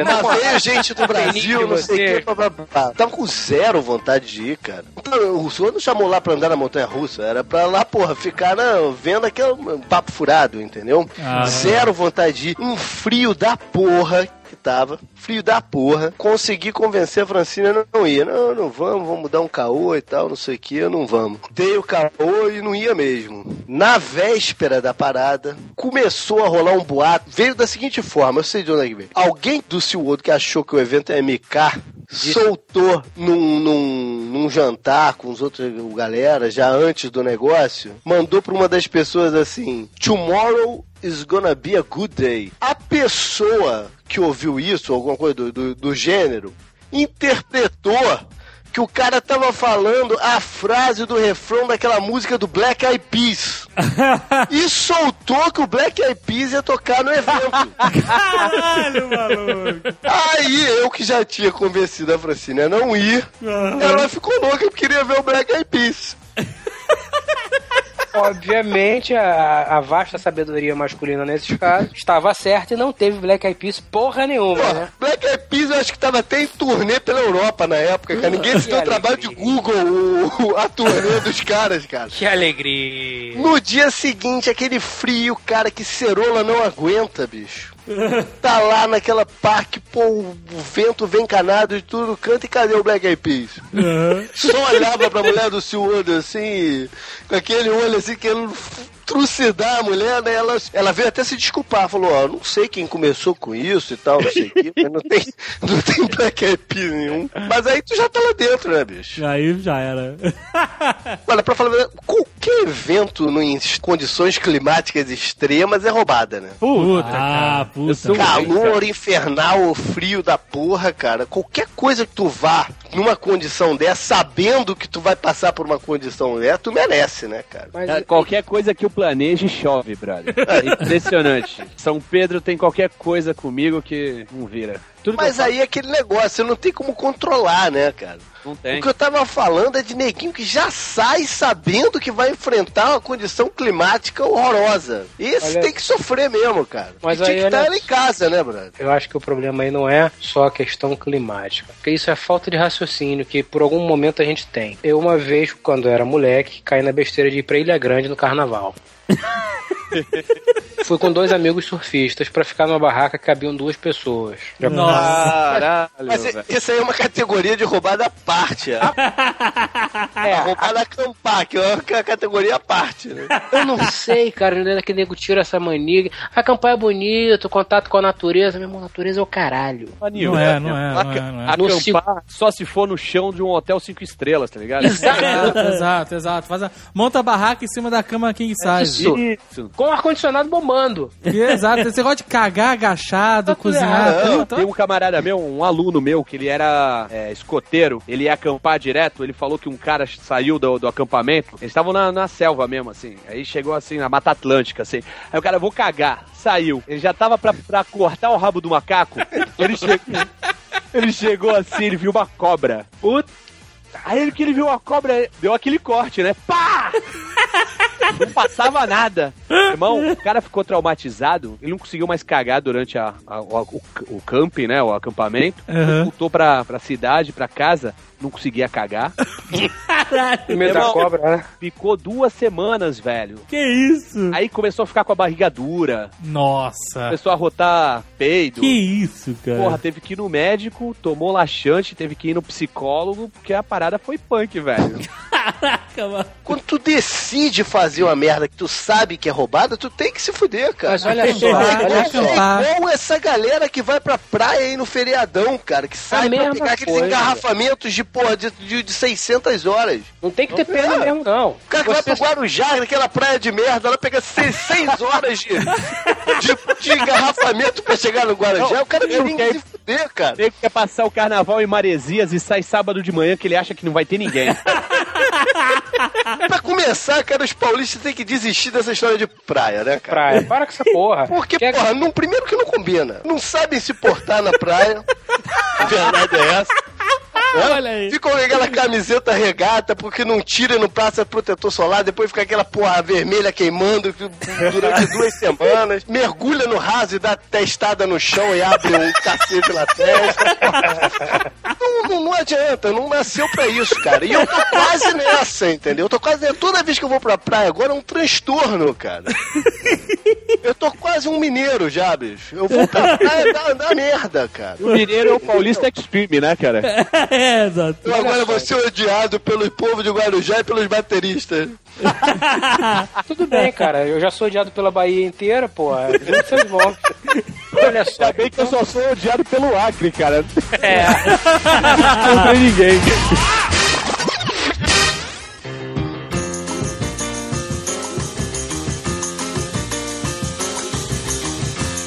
não Mas veio gente do Brasil, não sei o que, blá, blá, blá. Tava com zero vontade de ir, cara. Então, O senhor não chamou lá pra andar na montanha russa, era pra lá, porra, ficar na, vendo aquele papo furado, entendeu? Ah. zero vontade de ir. Um frio da porra tava, frio da porra. Consegui convencer a Francina a não ir. Não, não vamos, vamos dar um caô e tal, não sei o que, não vamos. Dei o caô e não ia mesmo. Na véspera da parada, começou a rolar um boato. Veio da seguinte forma, eu sei de onde é que veio. Alguém do SeaWorld que achou que o evento é MK soltou num, num, num jantar com os outros galera, já antes do negócio, mandou pra uma das pessoas assim: Tomorrow is gonna be a good day. A pessoa que ouviu isso, alguma coisa do, do, do gênero, interpretou que o cara tava falando a frase do refrão daquela música do Black Eyed Peas. *laughs* e soltou que o Black Eyed Peas ia tocar no evento. Caralho, maluco. Aí eu que já tinha convencido a Francine a não ir, ela ficou louca porque queria ver o Black Eyed Peas. Obviamente, a, a vasta sabedoria masculina nesses casos estava certa e não teve Black Eyed Peas porra nenhuma, Pô, né? Black Eyed Peas eu acho que tava até em turnê pela Europa na época, cara. Ninguém se deu trabalho de. Google o- a turnê dos caras, cara. Que alegria! No dia seguinte, aquele frio, cara, que cerola não aguenta, bicho. *laughs* Tá lá naquela parque, pô, o vento vem canado de tudo canto e cadê o Black Eyed Peas? Só olhava pra mulher do SeaWorld assim, com aquele olho assim, querendo trucidar a mulher, né? Ela, ela veio até se desculpar, falou, ó, não sei quem começou com isso e tal, não sei o quê, mas não tem, *laughs* não tem Black Eyed Peas nenhum. Mas aí tu já tá lá dentro, né, bicho? Aí já era. *laughs* Olha, pra falar qualquer evento no- em condições climáticas extremas é roubada, né? Puta, ah, puta. sou- Calor infernal, frio da porra, cara. Qualquer coisa que tu vá numa condição dessa, sabendo que tu vai passar por uma condição dessa, tu merece, né, cara? Mas Cara, Qualquer coisa que eu planeje chove, brother. É impressionante. São Pedro tem qualquer coisa comigo que não vira. Tudo Mas aí é aquele negócio, você não tem como controlar, né, cara? não tem. O que eu tava falando é de neguinho que já sai sabendo que vai enfrentar uma condição climática horrorosa. Esse Olha- tem que sofrer mesmo, cara. Mas E tinha aí, que estar olha ela em casa, né, brother? Eu acho que o problema aí não é só a questão climática. Porque isso é falta de raciocínio que por algum momento a gente tem. Eu, uma vez, quando eu era moleque, caí na besteira de ir pra Ilha Grande no carnaval. *laughs* Fui com dois amigos surfistas pra ficar numa barraca que cabiam duas pessoas. Já- Caralho, Mas velho. isso aí é uma categoria de roubada à parte. É, é roubada a acampar, que é uma categoria à parte, né? Eu não sei, cara, onde é que nego tira essa mania. Acampar é bonito, contato com a natureza. Meu irmão, natureza é o caralho. Maninho, Não é, velho. não é, não é, não é. No Acampar só se for no chão de um hotel cinco estrelas, tá ligado? Exato, exato, exato. Faz a- monta a barraca em cima da cama king size. Isso. Isso. Com o ar-condicionado bombando. *laughs* Exato. Esse negócio de cagar agachado, cozinhar, Não, tudo. tem um camarada meu, um aluno meu, que ele era é, escoteiro, ele ia acampar direto, ele falou que um cara saiu do, do acampamento, eles estavam na, na selva mesmo, assim, aí chegou assim, na Mata Atlântica, assim, aí o cara, vou cagar, saiu, ele já tava pra, pra cortar o rabo do macaco, ele chegou, ele chegou assim, ele viu uma cobra, Puta. aí ele que ele viu uma cobra, deu aquele corte, né, pá! *laughs* Não passava nada. Irmão, o cara ficou traumatizado, ele não conseguiu mais cagar durante a, a- o, o, o camping, né? O acampamento. Uhum. Voltou pra, pra cidade, pra casa, não conseguia cagar. Medo da Irmão, cobra, né? Ficou duas semanas, velho. Que isso? Aí começou a ficar com a barriga dura, Nossa. começou a rotar peido. Que isso, cara? Porra, teve que ir no médico, tomou laxante, teve que ir no psicólogo, porque a parada foi punk, velho. *laughs* Caraca, mano. Quando tu decide fazer uma merda que tu sabe que é roubada, tu tem que se fuder, cara. Mas olha só, É olha só. acampar. igual essa galera que vai pra praia aí no feriadão, cara, que sai pra pegar aqueles coisa. engarrafamentos de, porra, de, de, de 600 horas. Não tem que ter pena mesmo, não. O cara que vai pro Guarujá, naquela praia de merda, ela pega 6, horas de, de, de engarrafamento pra chegar no Guarujá. Não, o cara eu tem que se fuder, cara. Ele quer passar o carnaval em Maresias e sai sábado de manhã que ele acha que não vai ter ninguém. *laughs* Pra começar, cara, os paulistas têm que desistir dessa história de praia, né, cara? Praia, para com essa porra. Porque, Quer- porra, num, primeiro que não combina. Não sabem se portar na praia. *laughs* A verdade é essa. Olha aí. Ficam com aquela camiseta regata porque não tira e não passa protetor solar, depois fica aquela porra vermelha queimando durante *laughs* duas semanas. Mergulha no raso e dá testada no chão e abre um cacete na testa. Não, não, não adianta, não nasceu pra isso, cara. E eu tô quase nessa, entendeu? Eu tô quase nessa. Toda vez que eu vou pra praia agora é um transtorno, cara. Eu tô quase um mineiro já, bicho. Eu vou pra praia dá, dá merda, cara. O mineiro é o paulista extreme, né, cara? *laughs* é, exato. Eu agora vou ser odiado pelo povo de Guarujá e pelos bateristas. *laughs* Tudo bem, cara. Eu já sou odiado pela Bahia inteira, pô. Vocês vão. Olha só. Ainda bem que eu só sou odiado pelo Acre, cara. É. Não tem ninguém. *laughs*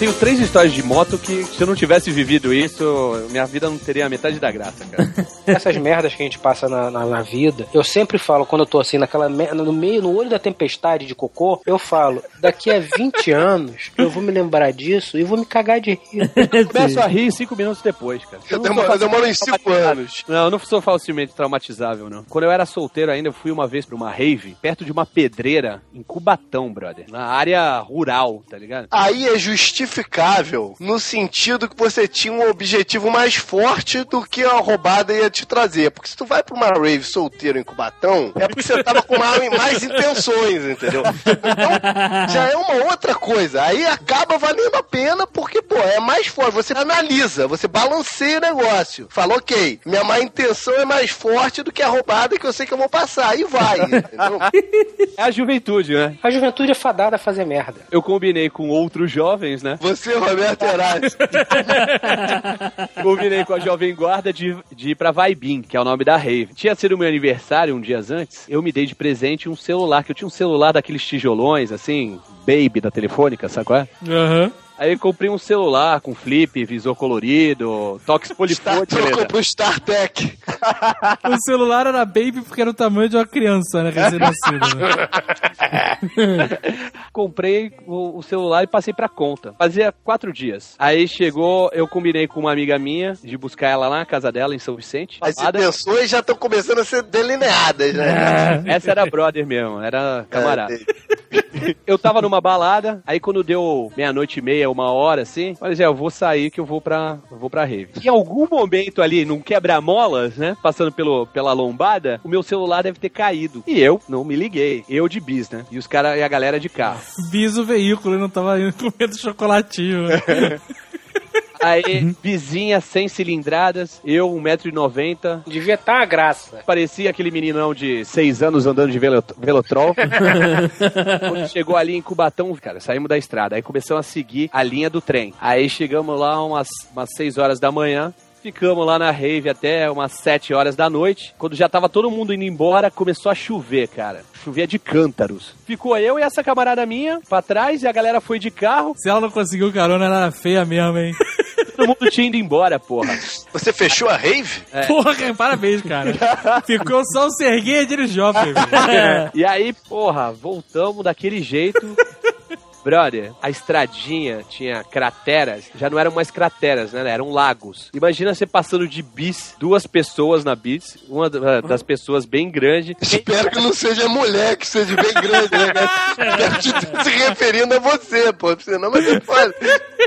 Tenho três histórias de moto que, se eu não tivesse vivido isso, minha vida não teria a metade da graça, cara. *laughs* Essas merdas que a gente passa na, na, na vida, eu sempre falo, quando eu tô assim, naquela no meio, no olho da tempestade de cocô, eu falo, daqui a 20 *laughs* anos, eu vou me lembrar disso e vou me cagar de rir. *laughs* Começo a rir cinco minutos depois, cara. Eu não sou demoro, eu demoro uns 5 anos. Não, eu não sou facilmente traumatizável, não. Quando eu era solteiro ainda, eu fui uma vez pra uma rave, perto de uma pedreira, em Cubatão, brother. Na área rural, tá ligado? Aí é justificável no sentido que você tinha um objetivo mais forte do que a roubada ia te trazer. Porque se tu vai pra uma rave solteiro em Cubatão, é porque você tava com mais, mais intenções, entendeu? Então, já é uma outra coisa. Aí acaba valendo a pena porque, pô, é mais forte. Você analisa, você balanceia o negócio. Fala, ok, minha má intenção é mais forte do que a roubada que eu sei que eu vou passar. Aí vai, entendeu? É a juventude, né? A juventude é fadada a fazer merda. Eu combinei com outros jovens, né? Você, Roberto Herácio. *laughs* Combinei com a Jovem Guarda de, de ir pra Vaibim, que é o nome da rave. Tinha sido meu aniversário um dias antes, eu me dei de presente um celular, que eu tinha um celular daqueles tijolões, assim, baby da telefônica, sabe qual é? Aham. Aí eu comprei um celular com flip, visor colorido, toques polifônicos. trocou pro StarTech. O celular era baby porque era o tamanho de uma criança, né? Recém-nascida. Né? *laughs* Comprei o, o celular e passei pra conta. Fazia quatro dias. Aí chegou, eu combinei com uma amiga minha de buscar ela lá na casa dela, em São Vicente. As intenções já estão começando a ser delineadas, né? Essa era brother mesmo, era camarada. É, *laughs* Eu tava numa balada, aí quando deu meia-noite e meia, uma hora assim, falei, Zé, eu vou sair que eu vou pra, eu vou pra rave. Em algum momento ali, num quebra-molas, né, passando pelo, pela lombada, o meu celular deve ter caído. E eu não me liguei. Eu de bis, né? E os caras e a galera de carro. Bis o veículo e não tava indo comendo chocolatinho. *laughs* Aí, vizinha sem cilindradas, eu, 1,90m. Devia estar a graça. Parecia aquele meninão de 6 anos andando de velo- velotrol. *laughs* Quando chegou ali em Cubatão, cara, saímos da estrada. Aí começamos a seguir a linha do trem. Aí chegamos lá umas, umas 6 horas da manhã. Ficamos lá na rave até umas 7 horas da noite. Quando já tava todo mundo indo embora, começou a chover, cara. Chovia de cântaros. Ficou eu e essa camarada minha pra trás e a galera foi de carro. Se ela não conseguiu carona, ela era feia mesmo, hein? *laughs* Todo mundo tinha ido embora, porra. Você fechou a rave? Porra, parabéns, cara. *laughs* Ficou só o Serguei de Jovem, *laughs* velho. E aí, porra, voltamos daquele jeito. Brother, a estradinha tinha crateras, já não eram mais crateras, né? Eram lagos. Imagina você passando de bis, duas pessoas na bis, uma da- das pessoas bem grande. *laughs* Espero que não seja mulher, que seja bem grande, né? cara? Espero se referindo a você, pô. Senão, mas é foda.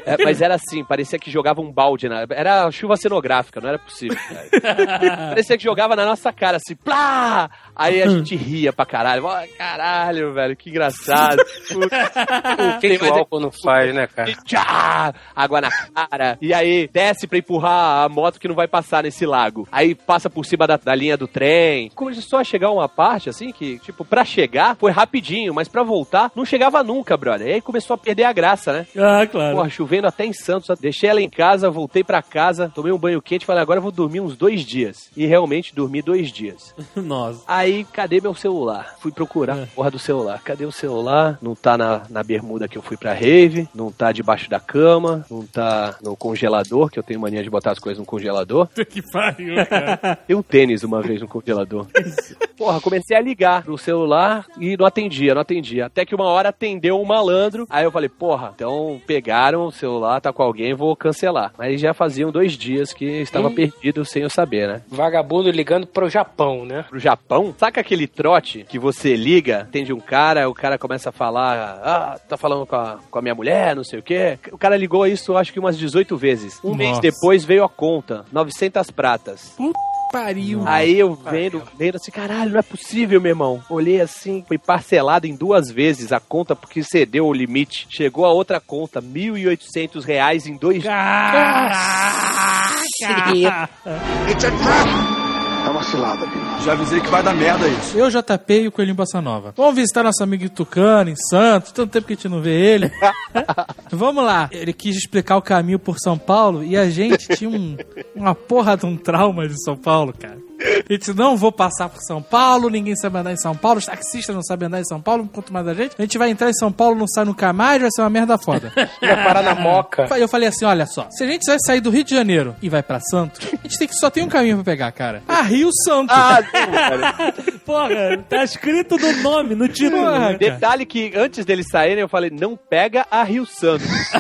É, mas era assim, parecia que jogava um balde na. Era chuva cenográfica, não era possível. cara. *laughs* parecia que jogava na nossa cara, assim, plá! Aí a gente ria pra caralho. Caralho, velho, que engraçado. O que, que o álcool não faz, né, cara? E tchá, água na cara. E aí desce pra empurrar a moto que não vai passar nesse lago. Aí passa por cima da, da linha do trem. Começou a chegar uma parte assim que, tipo, pra chegar foi rapidinho, mas pra voltar não chegava nunca, brother. E aí começou a perder a graça, né? Ah, claro. Porra, chovendo até em Santos. Deixei ela em casa, voltei pra casa, tomei um banho quente, falei, agora eu vou dormir uns dois dias. E realmente dormi dois dias. *laughs* Nossa. Aí, cadê meu celular? Fui procurar a porra do celular. Cadê o celular? Não tá na, na bermuda que eu fui pra rave, não tá debaixo da cama, não tá no congelador, que eu tenho mania de botar as coisas no congelador. que pariu, cara. *laughs* Tem um tênis uma vez no congelador. Porra, comecei a ligar pro celular e não atendia, não atendia. Até que uma hora atendeu um malandro. Aí eu falei, porra, então pegaram o celular, tá com alguém, vou cancelar. Mas já faziam dois dias que estava perdido sem eu saber, né? Vagabundo ligando pro Japão, né? pro Japão, saca aquele trote que você liga, atende um cara, o cara começa a falar, ah, tá falando com a, com a minha mulher, não sei o quê. O cara ligou isso, acho que umas 18 vezes. Um mês Nossa. depois veio a conta, 900 pratas. Pariu. Aí eu vendo, vendo assim, caralho, não é possível, meu irmão. Olhei assim, foi parcelado em duas vezes a conta porque excedeu o limite. Chegou a outra conta, 1.800 reais em dois dias. É uma cilada, Já avisei que vai dar merda isso. Eu, JP e o Coelhinho Bossa Nova. Vamos visitar nosso amigo Tucano em Santos. Tanto tempo que a gente não vê ele. *laughs* Vamos lá. Ele quis explicar o caminho por São Paulo e a gente tinha um, uma porra de um trauma de São Paulo, cara. A gente não vou passar por São Paulo, ninguém sabe andar em São Paulo, os taxistas não sabem andar em São Paulo, quanto mais a gente. A gente vai entrar em São Paulo, não sai nunca mais, vai ser uma merda foda. *laughs* Vai parar na moca. Eu falei assim, olha só, se a gente vai sair do Rio de Janeiro e vai pra Santos, a gente tem que só tem um caminho pra pegar, cara. A Rio Santos. Ah, *laughs* não, cara. Porra, tá escrito no nome, no título. Porra, cara. Detalhe que antes deles saírem, eu falei, não pega a Rio Santos. *laughs*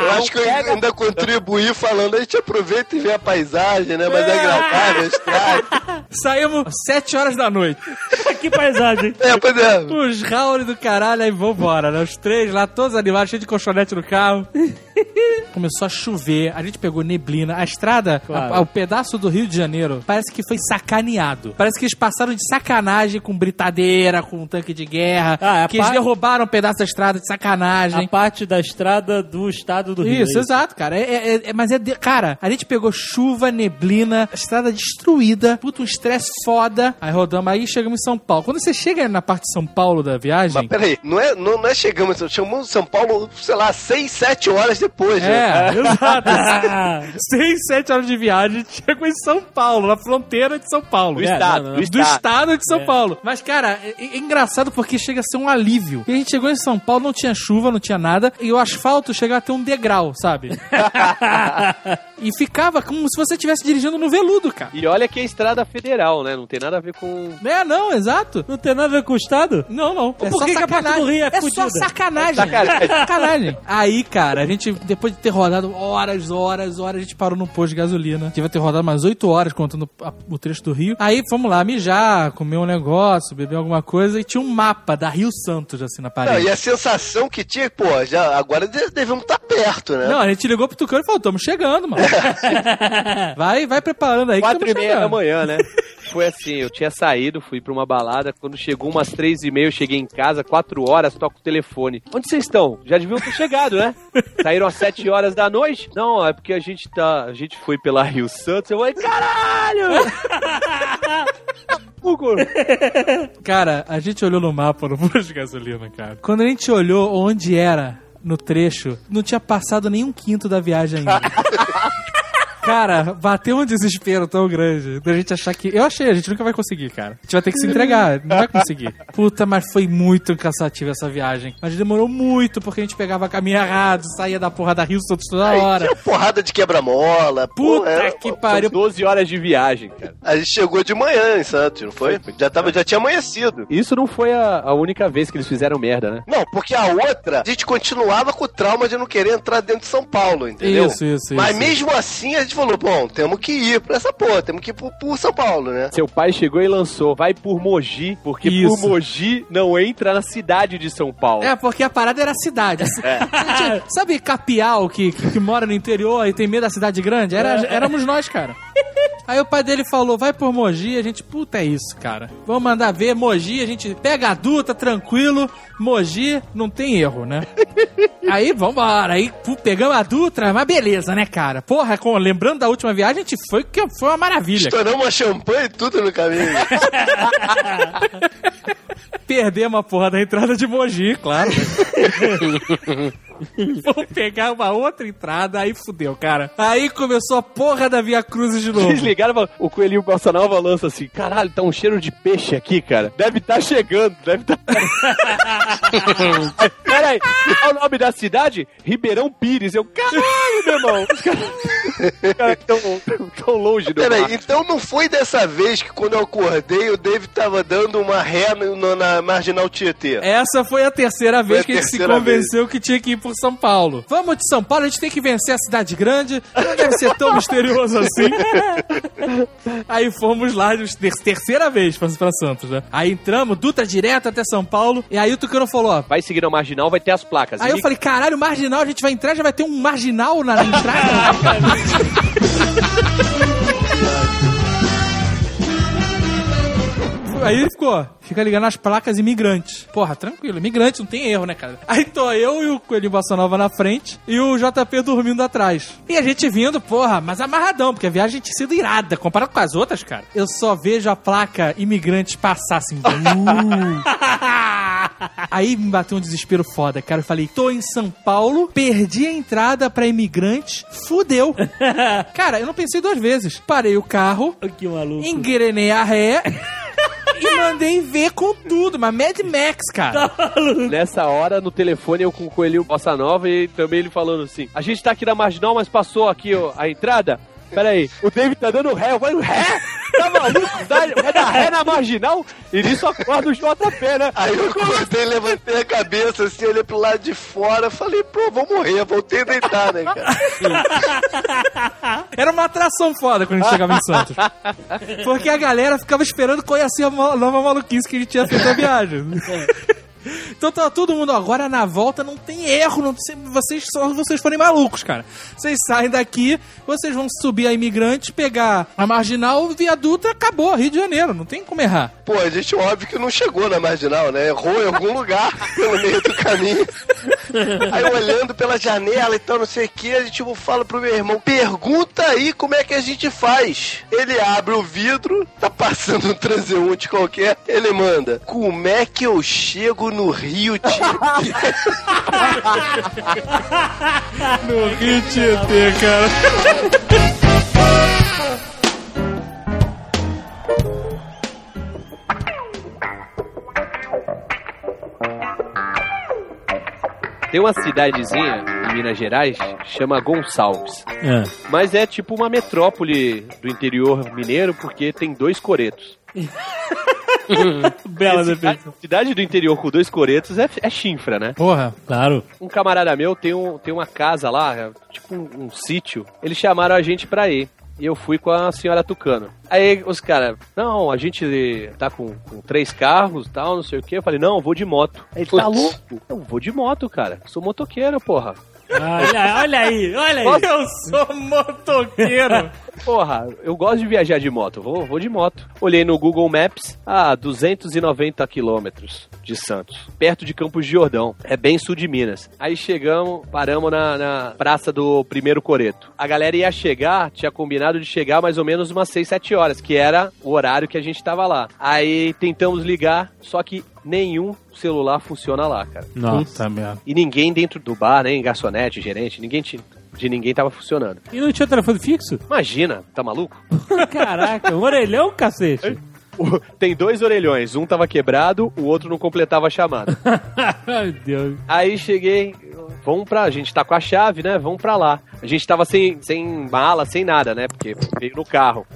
Eu acho que eu ainda contribuí falando, a gente aproveita e vê a paisagem, né? Mas é agradável, a estrada. Saímos sete horas da noite. *laughs* que paisagem. É, pois é. Os Raul do caralho, aí vambora, né? Os três lá, todos animados, cheio de colchonete no carro. Começou a chover, a gente pegou neblina. A estrada, Claro. a- a- o pedaço do Rio de Janeiro, parece que foi sacaneado. Parece que eles passaram de sacanagem com britadeira, com tanque de guerra. Ah, é a que eles par- derrubaram um pedaço da estrada de A sacanagem. parte da estrada do estado do Rio. Isso, exato, cara. É, é- é- mas é. de- cara, a gente pegou chuva, neblina, a estrada destruída, puta, um estresse foda. Aí rodamos aí e chegamos em São Paulo. Quando você chega na parte de São Paulo da viagem. Mas peraí, não é, não, não é chegamos, chamamos São Paulo, sei lá, seis, sete horas depois, né? É, *laughs* exato. *laughs* Seis, sete horas de viagem, a gente chegou em São Paulo, na fronteira de São Paulo. Do É, estado, não, não, do estado. estado de São Paulo. Mas, cara, é, é engraçado porque chega a ser um alívio. E a gente chegou em São Paulo, não tinha chuva, não tinha nada, e o asfalto chegava a ter um degrau, sabe? *laughs* e ficava como se você estivesse dirigindo no veludo, cara. E olha que é estrada federal, né? Não tem nada a ver com. É, não, exato. Não tem nada a ver com o Estado? Não, não. É Por só que que a parte sacanagem. do Rio é é só fudida? sacanagem. Sacanagem. sacanagem. Aí, cara, a gente, depois de ter rodado horas, horas, horas, a gente parou no posto de gasolina. Tive ter rodado umas 8 horas contando o trecho do Rio. Aí fomos lá mijar, comer um negócio, beber alguma coisa e tinha um mapa da Rio Santos, assim, na Não, parede. e a sensação que tinha, pô, já, agora de- devemos estar perto, né? Não, a gente ligou pro Tucano e falou, tamo chegando, mano. *laughs* vai, vai preparando aí que Quatro tamo e meia da chegando. manhã, né? Foi assim, eu tinha saído, fui pra uma balada, quando chegou umas três e meia, eu cheguei em casa, quatro horas, toco o telefone. Onde vocês estão? Já deviam ter chegado, né? *laughs* Saíram às sete horas da noite? Não, é porque a gente tá, a gente foi pela Rio Santos, eu falei, caralho! *laughs* Cara, a gente olhou no mapa no posto de gasolina, cara. Quando a gente olhou onde era no trecho, não tinha passado nem um quinto da viagem ainda. *laughs* Cara, bateu um desespero tão grande da gente achar que. Eu achei, a gente nunca vai conseguir, cara. A gente vai ter que se entregar, não vai conseguir. Puta, mas foi muito cansativo essa viagem. Mas demorou muito porque a gente pegava caminho errado, saía da porra da Rio Santos toda Aí hora. tinha porrada de quebra-mola. Puta é, que pariu. 12 horas de viagem, cara. A gente chegou de manhã em Santos, não foi? Já, tava, já tinha amanhecido. Isso não foi a, a única vez que eles fizeram merda, né? Não, porque a outra, a gente continuava com o trauma de não querer entrar dentro de São Paulo, entendeu? Isso, isso, Mas isso. mesmo assim a gente falou, bom, temos que ir pra essa porra, temos que ir pro, pro São Paulo, né? Seu pai chegou e lançou, vai por Mogi, porque Isso. por Mogi não entra na cidade de São Paulo. É, porque a parada era a cidade. *laughs* Gente, Sabe Capial, que, que, que mora no interior e tem medo da cidade grande? Era, éramos nós, cara. *laughs* Aí o pai dele falou, vai por Mogi, a gente, puta, é isso, cara. Vamos mandar ver, Mogi, a gente pega a Duta, tranquilo, Mogi, não tem erro, né? *laughs* Aí, vambora, aí pegamos a Dutra, mas beleza, né, cara? Porra, com- lembrando da última viagem, a gente foi, que foi uma maravilha. Estouramos uma champanhe e tudo no caminho. *laughs* Perdemos a porra da entrada de Mogi, claro. *laughs* Vamos pegar uma outra entrada, aí fudeu, cara. Aí começou a porra da Via Cruzes de novo. Ligaram, o coelhinho Bolsonaro lança assim: caralho, tá um cheiro de peixe aqui, cara. Deve estar chegando, deve estar. *laughs* Peraí, qual é o nome da cidade? Ribeirão Pires. Eu, caralho, meu irmão. Os caras cara tão, tão longe do. Peraí, então não foi dessa vez que quando eu acordei o David tava dando uma ré no- na Marginal Tietê. Essa foi a terceira vez a que a gente se convenceu que tinha que ir por São Paulo. Vamos de São Paulo, a gente tem que vencer a cidade grande. Não deve ser tão misterioso assim. *laughs* *laughs* Aí fomos lá, ter- terceira vez pra, Santos, né? Aí entramos, Dutra direto até São Paulo. E aí o Tucano falou, ó, Vai seguir a marginal, vai ter as placas. Aí eu E- falei, caralho, marginal, a gente vai entrar, já vai ter um marginal na, na entrada. *laughs* Aí ele ficou, fica ligando as placas imigrantes. Porra, tranquilo, imigrante, não tem erro, né, cara? *laughs* Aí tô eu e o Coelhinho Bossa Nova na frente e o JP dormindo atrás. E a gente vindo, porra, mas amarradão, porque a viagem tinha sido irada, comparado com as outras, cara. Eu só vejo a placa imigrantes passar assim. *laughs* uh. Aí me bateu um desespero foda, cara. Eu falei, tô em São Paulo, perdi a entrada pra imigrantes, fudeu. *laughs* cara, eu não pensei duas vezes. Parei o carro, Que maluco. engrenei a ré e mandei ver com tudo, mas Mad Max, cara. Nessa hora, no telefone, eu com o coelhinho Bossa Nova e também ele falando assim: A gente tá aqui na marginal, mas passou aqui ó, a entrada. Pera aí, o David tá dando ré. Eu falei, ré? Tá maluco? Dá- Vai dar ré na marginal? E nisso acorda o JP, né? Aí eu acordei, levantei a cabeça assim, olhei pro lado de fora, falei, pô, vou morrer, voltei a deitar, né, cara? *laughs* Era uma atração foda quando a gente chegava em Santos. Porque a galera ficava esperando qual ia ser a nova maluquice que a gente tinha feito a viagem. *laughs* Então tá todo mundo agora na volta, não tem erro, não se vocês só vocês forem malucos, cara. Vocês saem daqui, vocês vão subir a imigrante, pegar a marginal, viaduto, acabou, Rio de Janeiro, não tem como errar. Pô, a gente óbvio que não chegou na Marginal, né? Errou em algum lugar *laughs* pelo meio do caminho. Aí olhando pela janela e tal, não sei o que, a gente tipo, fala pro meu irmão, pergunta aí como é que a gente faz. Ele abre o vidro, tá passando um transeunte qualquer, ele manda, como é que eu chego no Rio Tietê? *laughs* No Rio Tietê, cara. Tem uma cidadezinha em Minas Gerais, chama Gonçalves. É. Mas é tipo uma metrópole do interior mineiro, porque tem dois coretos. *laughs* *laughs* Bela Cidade, definição. cidade do interior com dois coretos é, é chinfra, né? Porra. Claro. Um camarada meu tem, um, tem uma casa lá, é tipo um, um sítio. Eles chamaram a gente pra ir. E eu fui com a senhora Tucano. Aí os caras, não, a gente tá com, com três carros e tal, não sei o que. Eu falei, não, eu vou de moto. Aí ele, tá louco? Eu vou de moto, cara. Sou motoqueiro, porra. Olha, olha aí, olha aí. Eu sou motoqueiro. *laughs* Porra, eu gosto de viajar de moto, vou, vou de moto. Olhei no Google Maps, ah, 290 quilômetros de Santos, perto de Campos de Jordão, é bem sul de Minas. Aí chegamos, paramos na, na praça do Primeiro Coreto. A galera ia chegar, tinha combinado de chegar mais ou menos umas 6, 7 horas, que era o horário que a gente tava lá. Aí tentamos ligar, só que nenhum celular funciona lá, cara. Nossa. Merda. E ninguém dentro do bar, nem garçonete, gerente, ninguém tinha- de ninguém tava funcionando. E não tinha telefone fixo? Imagina, tá maluco? *laughs* Caraca, um orelhão, cacete. Tem dois orelhões, um tava quebrado, o outro não completava a chamada. *laughs* Ai, Deus. Aí cheguei, vamos pra. A gente tá com a chave, né? Vamos pra lá. A gente tava sem, sem mala, sem nada, né? Porque veio no carro.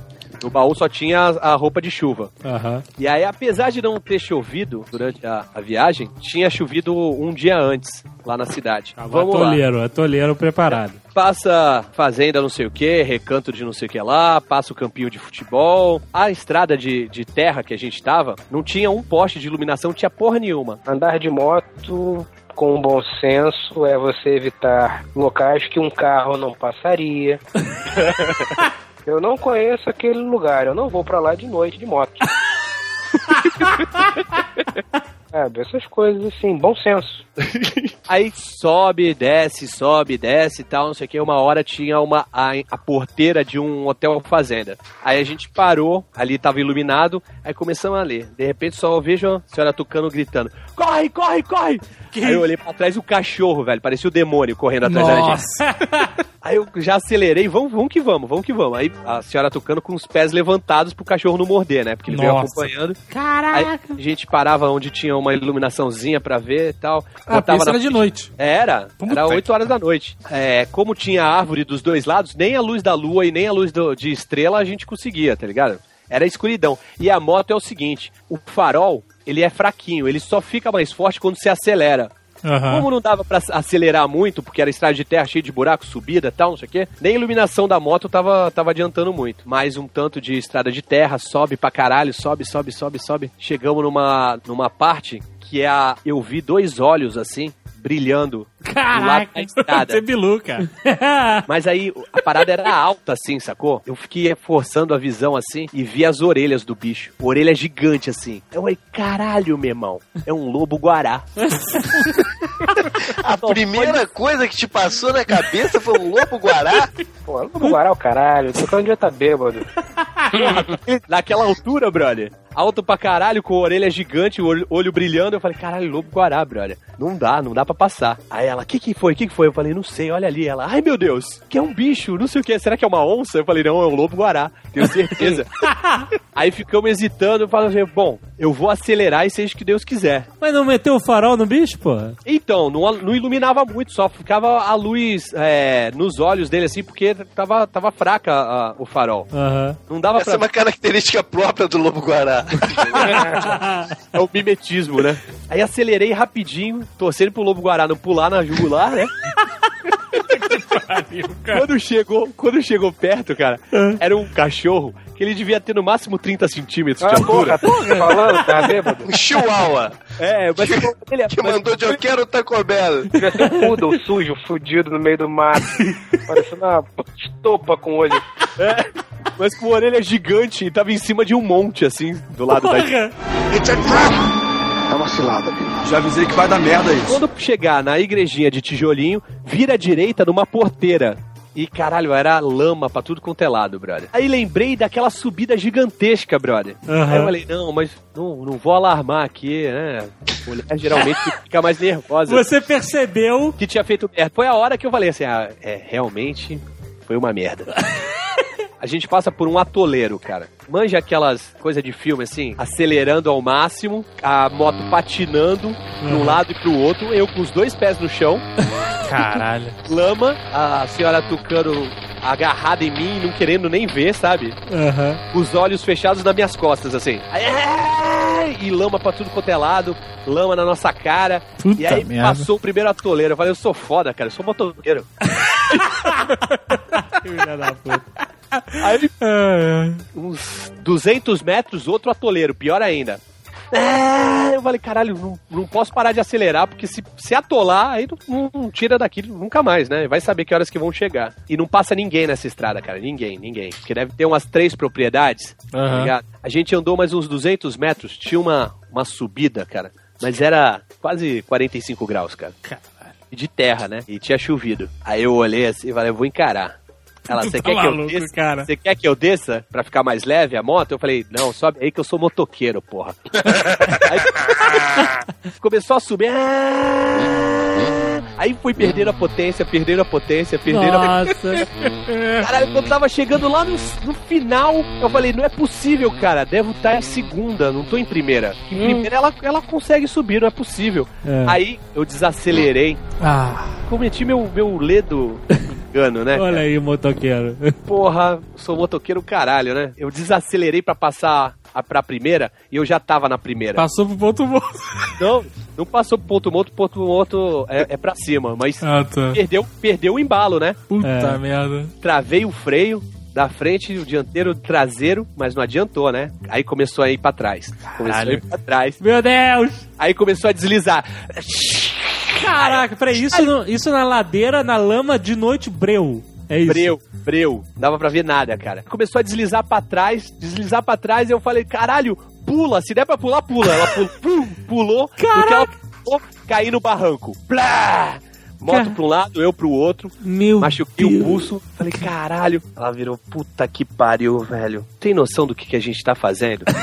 No baú só tinha a, a roupa de chuva. Aham. E aí, apesar de não ter chovido durante a, a viagem, tinha chovido um dia antes, lá na cidade. Vamos lá. Atoleiro, atoleiro preparado. Passa fazenda não sei o que, recanto de não sei o que lá, passa o campinho de futebol. A estrada de, de terra que a gente tava, não tinha um poste de iluminação, não tinha porra nenhuma. Andar de moto com bom senso é você evitar locais que um carro não passaria. *laughs* eu não conheço aquele lugar, eu não vou pra lá de noite de moto. *laughs* Sabe, essas coisas assim, bom senso. *laughs* Aí sobe, desce, sobe, desce e tal, não sei o que. Uma hora tinha uma a, a porteira de um hotel fazenda. Aí a gente parou, ali tava iluminado, aí começamos a ler. De repente só vejo a senhora Tucano gritando: Corre, corre, corre! Aí eu olhei pra trás o cachorro, velho, parecia o demônio correndo atrás da gente. Nossa. *laughs* Aí eu já acelerei, vamos, vamos que vamos, vamos que vamos. Aí a senhora Tucano com os pés levantados pro cachorro não morder, né? Porque ele veio Nossa. acompanhando. Caraca. Aí a gente parava onde tinha uma iluminaçãozinha pra ver e tal. Ah, Botava na de noite. era, Puta era que 8 horas da noite. É, como tinha árvore dos dois lados, nem a luz da lua e nem a luz do- de estrela a gente conseguia, tá ligado? Era escuridão. E a moto é o seguinte: o farol, ele é fraquinho, ele só fica mais forte quando você acelera. Aham. Como não dava pra acelerar muito, porque era estrada de terra cheia de buraco, subida e tal, não sei o quê, nem a iluminação da moto tava, tava adiantando muito. Mais um tanto de estrada de terra, sobe pra caralho, sobe, sobe, sobe, sobe. Chegamos numa, numa parte que é a. Eu vi dois olhos assim, brilhando do lado Caraca. da estrada. Você é bilu, cara. *laughs* *laughs* Mas aí a parada era alta assim, sacou? Eu fiquei forçando a visão assim e vi as orelhas do bicho. Orelha gigante assim. Eu falei, caralho, meu irmão. É um lobo guará. *laughs* A primeira coisa que te passou na cabeça foi um lobo guará? Pô, guardar o caralho, tô falando de tá bêbado. *laughs* Naquela altura, brother. Alto pra caralho, com a orelha gigante, o olho, olho brilhando. Eu falei, caralho, lobo guará, brother. Não dá, não dá pra passar. Aí ela, o que que foi? O que que foi? Eu falei, não sei, olha ali. Ela, ai meu Deus, que é um bicho, não sei o que. Será que é uma onça? Eu falei, não, é um lobo guará, tenho certeza. *laughs* Aí ficamos hesitando. Eu falei, bom, eu vou acelerar e seja o que Deus quiser. Mas não meteu o farol no bicho, pô? Então, não, não iluminava muito, só ficava a luz é, nos olhos dele assim, porque tava, tava fraca a- o farol. Aham. Não dava Essa é pra uma característica própria do lobo guará. É o mimetismo, né? Aí acelerei rapidinho, torcendo pro Lobo Guará não pular na jugular, né? *laughs* quando chegou, quando chegou perto, cara, era um cachorro que ele devia ter no máximo 30 centímetros de Ah, porra, altura. tô *laughs* falando, tá bêbado? Um *laughs* chihuahua É, mas ele, que mas- mandou de eu quero Taco Bell. Devia ser um poodle sujo, fudido no meio do mato. *laughs* Parecendo uma estopa com olho. é, mas com orelha gigante e tava em cima de um monte, assim, do lado da. Porra. It's a trap! É uma cilada. Já avisei que vai dar merda isso. Quando chegar na igrejinha de tijolinho, vira à direita numa porteira. E caralho, era lama pra tudo quanto é lado, brother. Aí lembrei daquela subida gigantesca, brother. Aham. Aí eu falei, não, mas não, não vou alarmar aqui, né? Mulher geralmente *laughs* fica mais nervosa. Você percebeu Que tinha feito merda. Foi a hora que eu falei assim, ah, é, realmente foi uma merda. *laughs* A gente passa por um atoleiro, cara. Manja aquelas coisas de filme, assim, acelerando ao máximo, a moto patinando de um lado e pro outro, eu com os dois pés no chão, Caralho. lama, a senhora Tucano agarrada em mim, não querendo nem ver, sabe? Aham. Os olhos fechados nas minhas costas, assim. E lama pra tudo quanto é lado, lama na nossa cara. Puta e aí merda. passou o primeiro atoleiro. Eu falei, eu sou foda, cara, eu sou motoqueiro. *laughs* Filha da puta. Aí, uns 200 metros, outro atoleiro, pior ainda. É, eu falei, caralho, não, não posso parar de acelerar, porque se, se atolar, aí não, não- não tira daqui nunca mais, né? Vai saber que horas que vão chegar. E não passa ninguém nessa estrada, cara. Ninguém, ninguém. Porque deve ter umas três propriedades, tá Aham. ligado? A gente andou mais uns 200 metros, tinha uma, uma subida, cara. Mas era quase 45 graus, cara. E de terra, né? E tinha chovido. Aí eu olhei assim e falei, eu vou encarar. Ela, você tá quer que eu maluco, desça? cara. Você quer que eu desça pra ficar mais leve a moto? Eu falei, não, sobe aí que eu sou motoqueiro, porra. *laughs* aí, *laughs* começou a subir. Aí fui perdendo a potência, perdendo a potência, perdendo a Nossa. *laughs* Caralho, quando tava chegando lá no, no final, eu falei, não é possível, cara. Devo estar em segunda, não tô em primeira. Em primeira ela, ela consegue subir, não é possível. É. Aí eu desacelerei, Ah, cometi meu, meu ledo né? Olha aí, motoqueiro. *laughs* Porra, sou motoqueiro caralho, né? Eu desacelerei pra passar a, pra primeira e eu já tava na primeira. Passou pro ponto morto. Não, não passou pro ponto morto, ponto morto é, é pra cima, mas ah tá. perdeu, perdeu o embalo, né? Puta É. merda. Travei o freio da frente, o dianteiro, o traseiro, mas não adiantou, né? Aí começou a ir pra trás. Começou a ir pra trás. Meu Deus! Aí começou a deslizar. Caraca, peraí, isso, no- isso na ladeira, na lama de noite breu. É isso? Breu, breu. Não dava pra ver nada, cara. Começou a deslizar pra trás, deslizar pra trás, e eu falei, caralho, pula, se der pra pular, pula. Ela pulou, *laughs* pum, pulou, que ela pulou, caí no barranco. Plá! Moto pra um lado, eu pro outro. Meu Machuquei Deus. o pulso. Falei, caralho. Ela virou, puta que pariu, velho. Tem noção do que, que a gente tá fazendo? *laughs*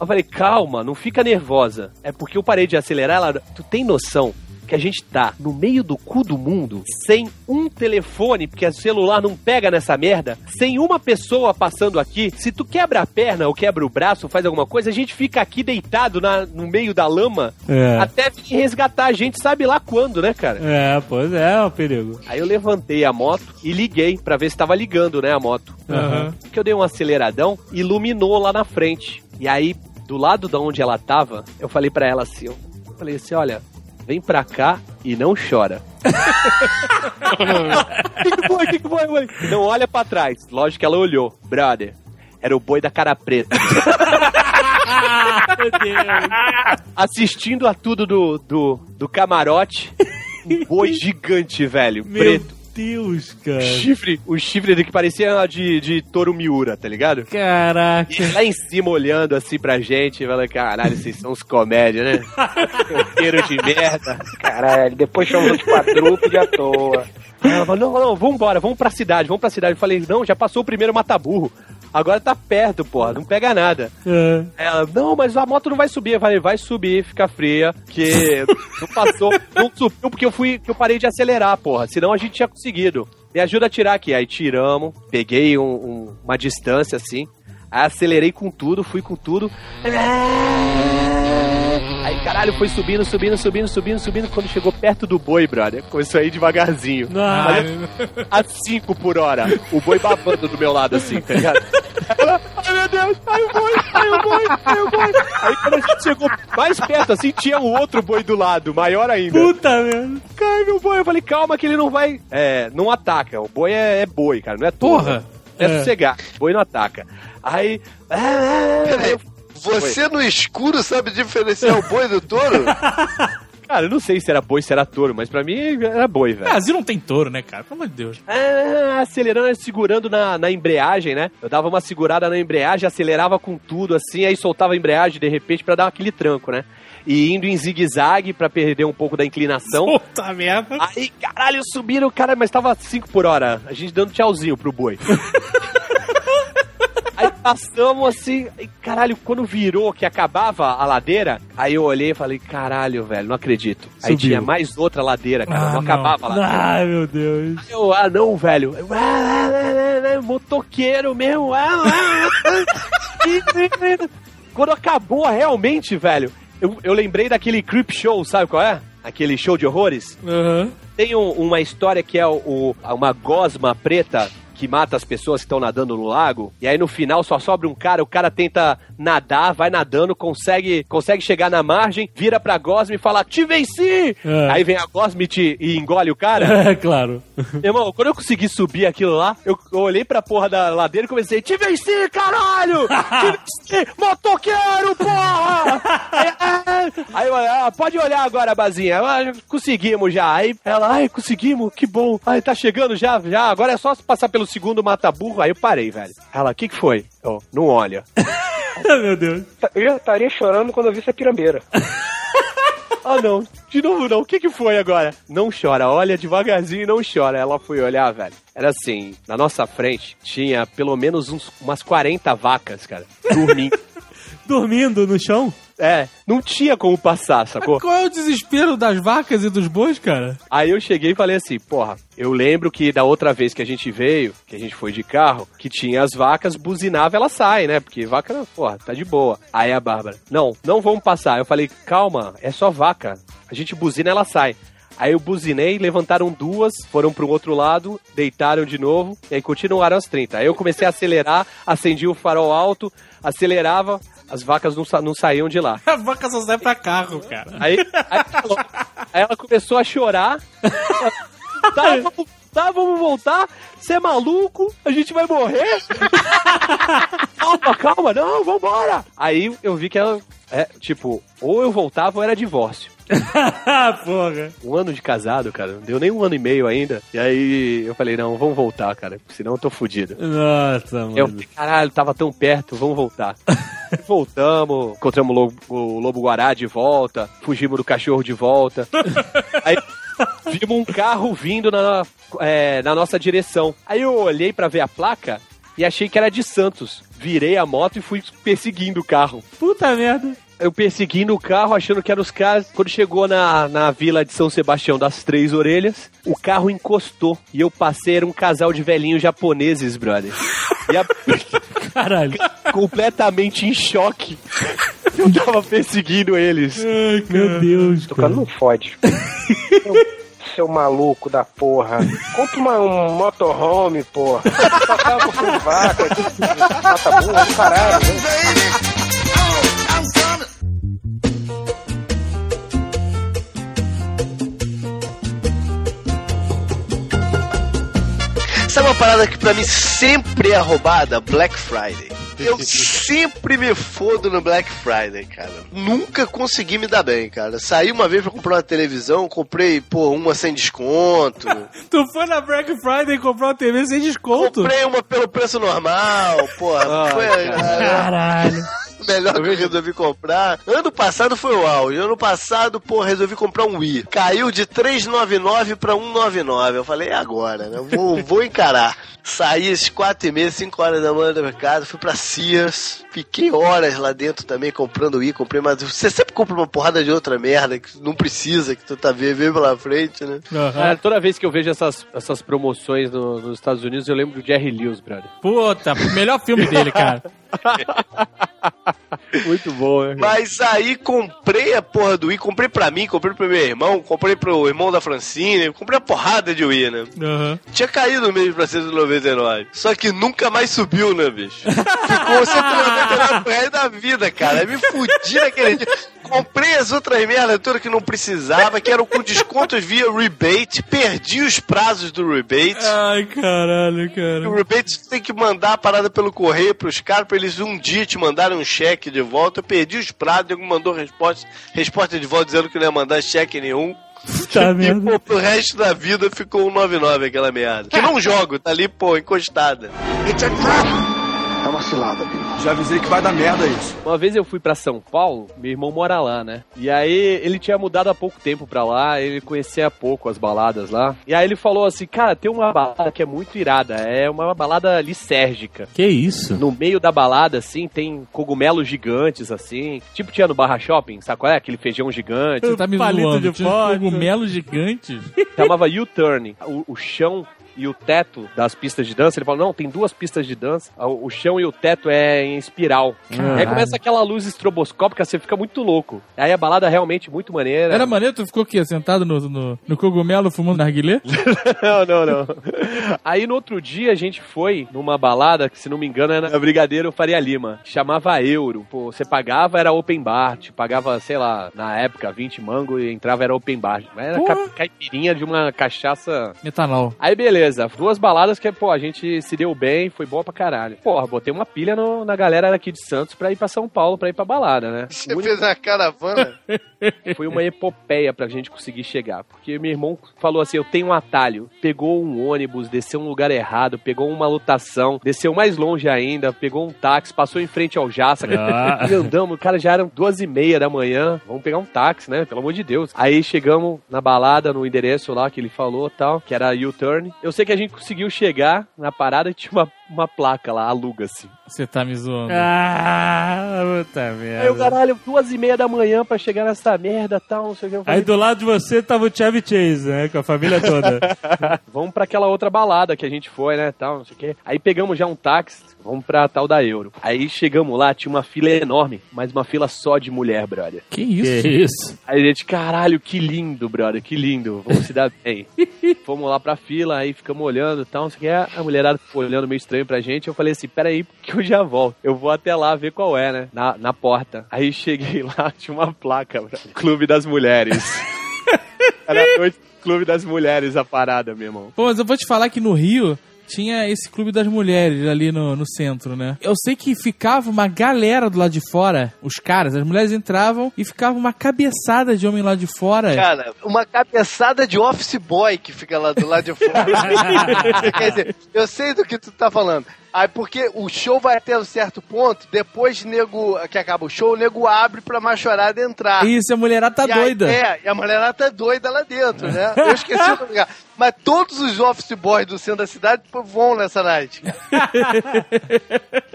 eu falei, calma, não fica nervosa. É porque eu parei de acelerar. Ela, tu tem noção que a gente tá no meio do cu do mundo, sem um telefone, porque o celular não pega nessa merda, sem uma pessoa passando aqui. Se tu quebra a perna ou quebra o braço, faz alguma coisa, a gente fica aqui deitado na- no meio da lama É. até resgatar a gente, sabe lá quando, né, cara? É, pois é, é um perigo. Aí eu levantei a moto e liguei pra ver se tava ligando, né, a moto. Aham. Que eu dei um aceleradão, iluminou lá na frente. E aí, do lado da onde ela tava, eu falei pra ela assim, eu falei assim, olha, vem pra cá e não chora. *laughs* Que, que foi? O que, que foi? mãe? Não olha pra trás. Lógico que ela olhou. Brother, era o boi da cara preta. Assistindo a tudo do, do, do camarote. Um boi *laughs* gigante, velho. Meu preto. Deus, cara. Chifre, o chifre dele que parecia de, de touro miura, tá ligado? Caraca. E lá em cima olhando assim pra gente, falando, caralho, vocês são uns comédia, né? Roteiro de merda. Caralho, depois chamamos os quadrúpedes à toa. Ela falou, não, não, vambora, vamos pra cidade, vamos pra cidade. Eu falei, não, já passou o primeiro mata-burro. Agora tá perto, porra, não pega nada. É. Ela, não, mas a moto não vai subir. Eu falei, vai subir, fica fria, que não passou, não subiu porque eu fui, que eu parei de acelerar, porra. Senão a gente tinha conseguido. Me ajuda a tirar aqui. Aí tiramos, peguei um- um- uma distância assim. Aí acelerei com tudo, fui com tudo. Aí, caralho, foi subindo, subindo, subindo, subindo, subindo. Quando chegou perto do boi, brother, começou a ir devagarzinho. Ai, A 5 por hora. O boi babando do meu lado, assim, tá ligado? Ela, *laughs* Ai, meu Deus, ai o boi, ai o boi, ai o boi. Aí quando a gente chegou mais perto, assim, tinha um outro boi do lado, maior ainda. puta merda. Cai, meu boi. Eu falei, calma que ele não vai... É, não ataca. O boi é, é boi, cara, não é touro. Porra. É, É. sossegar. Boi não ataca. Aí... Peraí, você no escuro sabe diferenciar o boi do touro? *laughs* Cara, eu não sei se era boi, se era touro, mas pra mim era boi, velho. Brasil não tem touro, né, cara? Pelo amor de Deus. Ah, acelerando, segurando na, na embreagem, né? Eu dava uma segurada na embreagem, acelerava com tudo, assim, aí soltava a embreagem de repente pra dar aquele tranco, né? E indo em zigue-zague pra perder um pouco da inclinação. Puta merda. Aí, caralho, subiram, cara, mas tava 5 por hora. A gente dando tchauzinho pro boi. *laughs* Aí passamos assim, e, caralho, quando virou que acabava a ladeira, aí eu olhei e falei, caralho, velho, não acredito. Aí Subiu. tinha mais outra ladeira, cara, Ah, não, não. acabava a ladeira. Ai, meu Deus. Aí Eu, ah, não, velho. Eu, ah, ah, ah, motoqueiro mesmo. Ah, ah, ah. *laughs* Quando acabou realmente, velho, eu, eu lembrei daquele Creep Show, sabe qual é? Aquele show de horrores. Aham. Tem um- uma história que é o, o- uma gosma preta que mata as pessoas que estão nadando no lago. E aí no final só sobra um cara, o cara tenta nadar, vai nadando, consegue, consegue chegar na margem, vira pra gosma e fala: Te venci! É. Aí vem a gosma e, te, e engole o cara. *laughs* É, claro. *laughs* Irmão, quando eu consegui subir aquilo lá, eu, eu olhei pra porra da ladeira e comecei, te venci, caralho! Te *laughs* venci, motoqueiro, porra! Aí, eu, ah, pode olhar agora, Bazinha, Ah, conseguimos já. Aí ela, ai, conseguimos, que bom. Ai, tá chegando já, já, agora é só passar pelo segundo mata-burro. Aí eu parei, velho. Ela, o que que foi? Eu, não olha. *laughs* meu Deus. Eu estaria chorando quando eu vi essa pirambeira. *laughs* Ah, não. De novo, não. O que que foi agora? Não chora. Olha devagarzinho e não chora. Ela foi olhar, velho. Era assim, na nossa frente tinha pelo menos uns, umas 40 vacas, cara, dormindo. *laughs* Dormindo no chão? É, não tinha como passar, sacou? Qual é o desespero das vacas e dos bois, cara? Aí eu cheguei e falei assim, porra, eu lembro que da outra vez que a gente veio, que a gente foi de carro, que tinha as vacas, buzinava, ela sai, né? Porque vaca, porra, tá de boa. Aí a Bárbara, não, não vamos passar. Eu falei, calma, é só vaca. A gente buzina, ela sai. Aí eu buzinei, levantaram duas, foram pro outro lado, deitaram de novo, e aí continuaram as 30. Aí eu comecei a acelerar, acendi o farol alto, acelerava, as vacas não, sa- não saíam de lá. *laughs* A vaca só sai pra carro, cara. Aí, aí, ela- aí ela começou a chorar. Tá, vamos, tá, vamos voltar. Você é maluco? A gente vai morrer? *laughs* calma, calma, não, vambora. Aí eu vi que ela, é, tipo, ou eu voltava ou era divórcio. *laughs* Porra. Um ano de casado, cara, não deu nem um ano e meio ainda. E aí eu falei, não, vamos voltar, cara, senão eu tô fudido. Nossa, mano. Eu falei, caralho, tava tão perto, vamos voltar. *laughs* Voltamos, encontramos o lobo, o lobo guará de volta, fugimos do cachorro de volta. *laughs* Aí vimos um carro vindo na, é, na nossa direção. Aí eu olhei pra ver a placa e achei que era de Santos. Virei a moto e fui perseguindo o carro. Puta merda. Eu perseguindo o carro, achando que eram os caras. Quando chegou na, na vila de São Sebastião das Três Orelhas, o carro encostou. E eu passei, era um casal de velhinhos japoneses, brother. E a, *laughs* Caralho. completamente em choque. Eu tava perseguindo eles. Meu Deus, Tocando não fode. Seu- maluco da porra. Compre uma, um motorhome, porra. Passava por cima de vaca. *laughs* Mata burro caralho. né? Sabe uma parada que pra mim sempre é roubada? Black Friday. Eu *laughs* sempre me fodo no Black Friday, cara. Nunca consegui me dar bem, cara. Saí uma vez pra comprar uma televisão, comprei, pô, uma sem desconto. *laughs* Tu foi na Black Friday e comprou uma TV sem desconto? comprei uma pelo preço normal, porra. *laughs* Ah, foi Caralho. *laughs* melhor que eu resolvi comprar. Ano passado foi o auge. Ano passado, pô, resolvi comprar um Wii. Caiu de 399 pra 199. Eu falei, é agora, né? Vou, *laughs* vou encarar. Saí às 4 e meia, 5 horas da manhã do mercado, fui pra Sears, fiquei horas lá dentro também comprando Wii, comprei mais. Você sempre compra uma porrada de outra merda que não precisa, que tu tá vendo pela frente, né? Cara, toda vez que eu vejo essas, essas promoções no- nos Estados Unidos, eu lembro do Jerry Lewis, brother. Puta, melhor filme dele, cara. *laughs* *laughs* Muito bom, né? Mas aí comprei a porra do Wii, comprei pra mim, comprei pro meu irmão, comprei pro irmão da Francine, comprei a porrada de Wii, né? Aham. Tinha caído mesmo pra 199. Só que nunca mais subiu, né, bicho? *laughs* Ficou 199 pro resto da vida, cara. Me fudi naquele dia. Comprei as outras merda toda que não precisava, que eram com descontos via rebate, perdi os prazos do rebate. Ai, caralho, O cara. rebate você tem que mandar a parada pelo correio pros caras pra eles um dia te mandarem um cheque de volta. Eu perdi os prazos, Diego mandou resposta, resposta de volta dizendo que não ia mandar cheque nenhum. *laughs* Tá E pô, pro resto da vida ficou um 99 aquela merda. Que não jogo, tá ali, pô, encostada. É uma cilada, Já avisei que vai dar merda isso. Uma vez eu fui pra São Paulo, meu irmão mora lá, né? E aí ele tinha mudado há pouco tempo pra lá, ele conhecia pouco as baladas lá. E aí ele falou assim: Cara, tem uma balada que é muito irada, é uma balada lisérgica. Que isso? No meio da balada, assim, tem cogumelos gigantes, assim. Tipo tinha no Barra Shopping, sabe qual é? Aquele feijão gigante. Você tá me Palito zoando. de Tinha cogumelos gigantes. chamava U-turn. O, o chão e o teto das pistas de dança, ele falou, não, tem duas pistas de dança, o, chão e o teto é em espiral. Aí começa aquela luz estroboscópica, você fica muito louco. Aí a balada é realmente muito maneira. Era maneiro, tu ficou aqui, sentado no, no, no cogumelo fumando narguilé? *laughs* não, não, não. Aí no outro dia a gente foi numa balada, que se não me engano era na Brigadeiro Faria Lima, chamava Euro. Pô, você pagava, era open bar, te pagava, sei lá, na época, 20 mango e entrava, era open bar. Mas era Porra. caipirinha de uma cachaça Metanol. Aí beleza, duas baladas que, pô, a gente se deu bem, foi boa pra caralho. Porra, botei uma pilha no- na galera daqui de Santos pra ir pra São Paulo, pra ir pra balada, né? Você fez uma caravana? *laughs* Foi uma epopeia pra gente conseguir chegar. Porque meu irmão falou assim: eu tenho um atalho. Pegou um ônibus, desceu um lugar errado, pegou uma lotação, desceu mais longe ainda, pegou um táxi, passou em frente ao Jaça. Ah. *laughs* E andamos, cara, já eram duas e meia da manhã. Vamos pegar um táxi, né? Pelo amor de Deus. Aí chegamos na balada, no endereço lá que ele falou tal, que era U-turn. Eu sei que a gente conseguiu chegar na parada tinha uma, uma placa lá, aluga-se. Você tá me zoando. Ah, puta Aí o merda. caralho, duas e meia da manhã pra chegar nessa merda tal, não sei o que. Eu falei, Aí do lado de você tava o Chevy Chase, né? Com a família toda. *laughs* vamos pra aquela outra balada que a gente foi, né, tal, não sei o quê. Aí pegamos já um táxi, vamos pra tal da Euro. Aí chegamos lá, tinha uma fila enorme, mas uma fila só de mulher, brother. Que isso? que isso? Aí a gente, caralho, que lindo, brother, que lindo, vamos se dar bem. *laughs* Fomos lá pra fila, aí ficamos olhando e tal, não sei o que. A mulherada ficou olhando meio estranho pra gente. Eu falei assim: peraí, que eu já volto. Eu vou até lá ver qual é, né? Na, na porta. Aí *laughs* cheguei lá, tinha uma placa, brother. Clube das Mulheres. *laughs* Era a noite Clube das Mulheres a parada, meu irmão. Pô, mas eu vou te falar que no Rio tinha esse clube das mulheres ali no, no centro, né? Eu sei que ficava uma galera do lado de fora, os caras, as mulheres entravam e ficava uma cabeçada de homem lá de fora. Cara, uma cabeçada de office boy que fica lá do lado de fora. *laughs* Quer dizer, eu sei do que tu tá falando. Aí porque o show vai até um certo ponto, depois nego que acaba o show, o nego abre pra machorada entrar. Isso, a mulherada tá E aí- doida. é, e a mulherada tá doida lá dentro, né? *laughs* Eu esqueci o lugar. Mas todos os office boys do centro da cidade vão nessa night.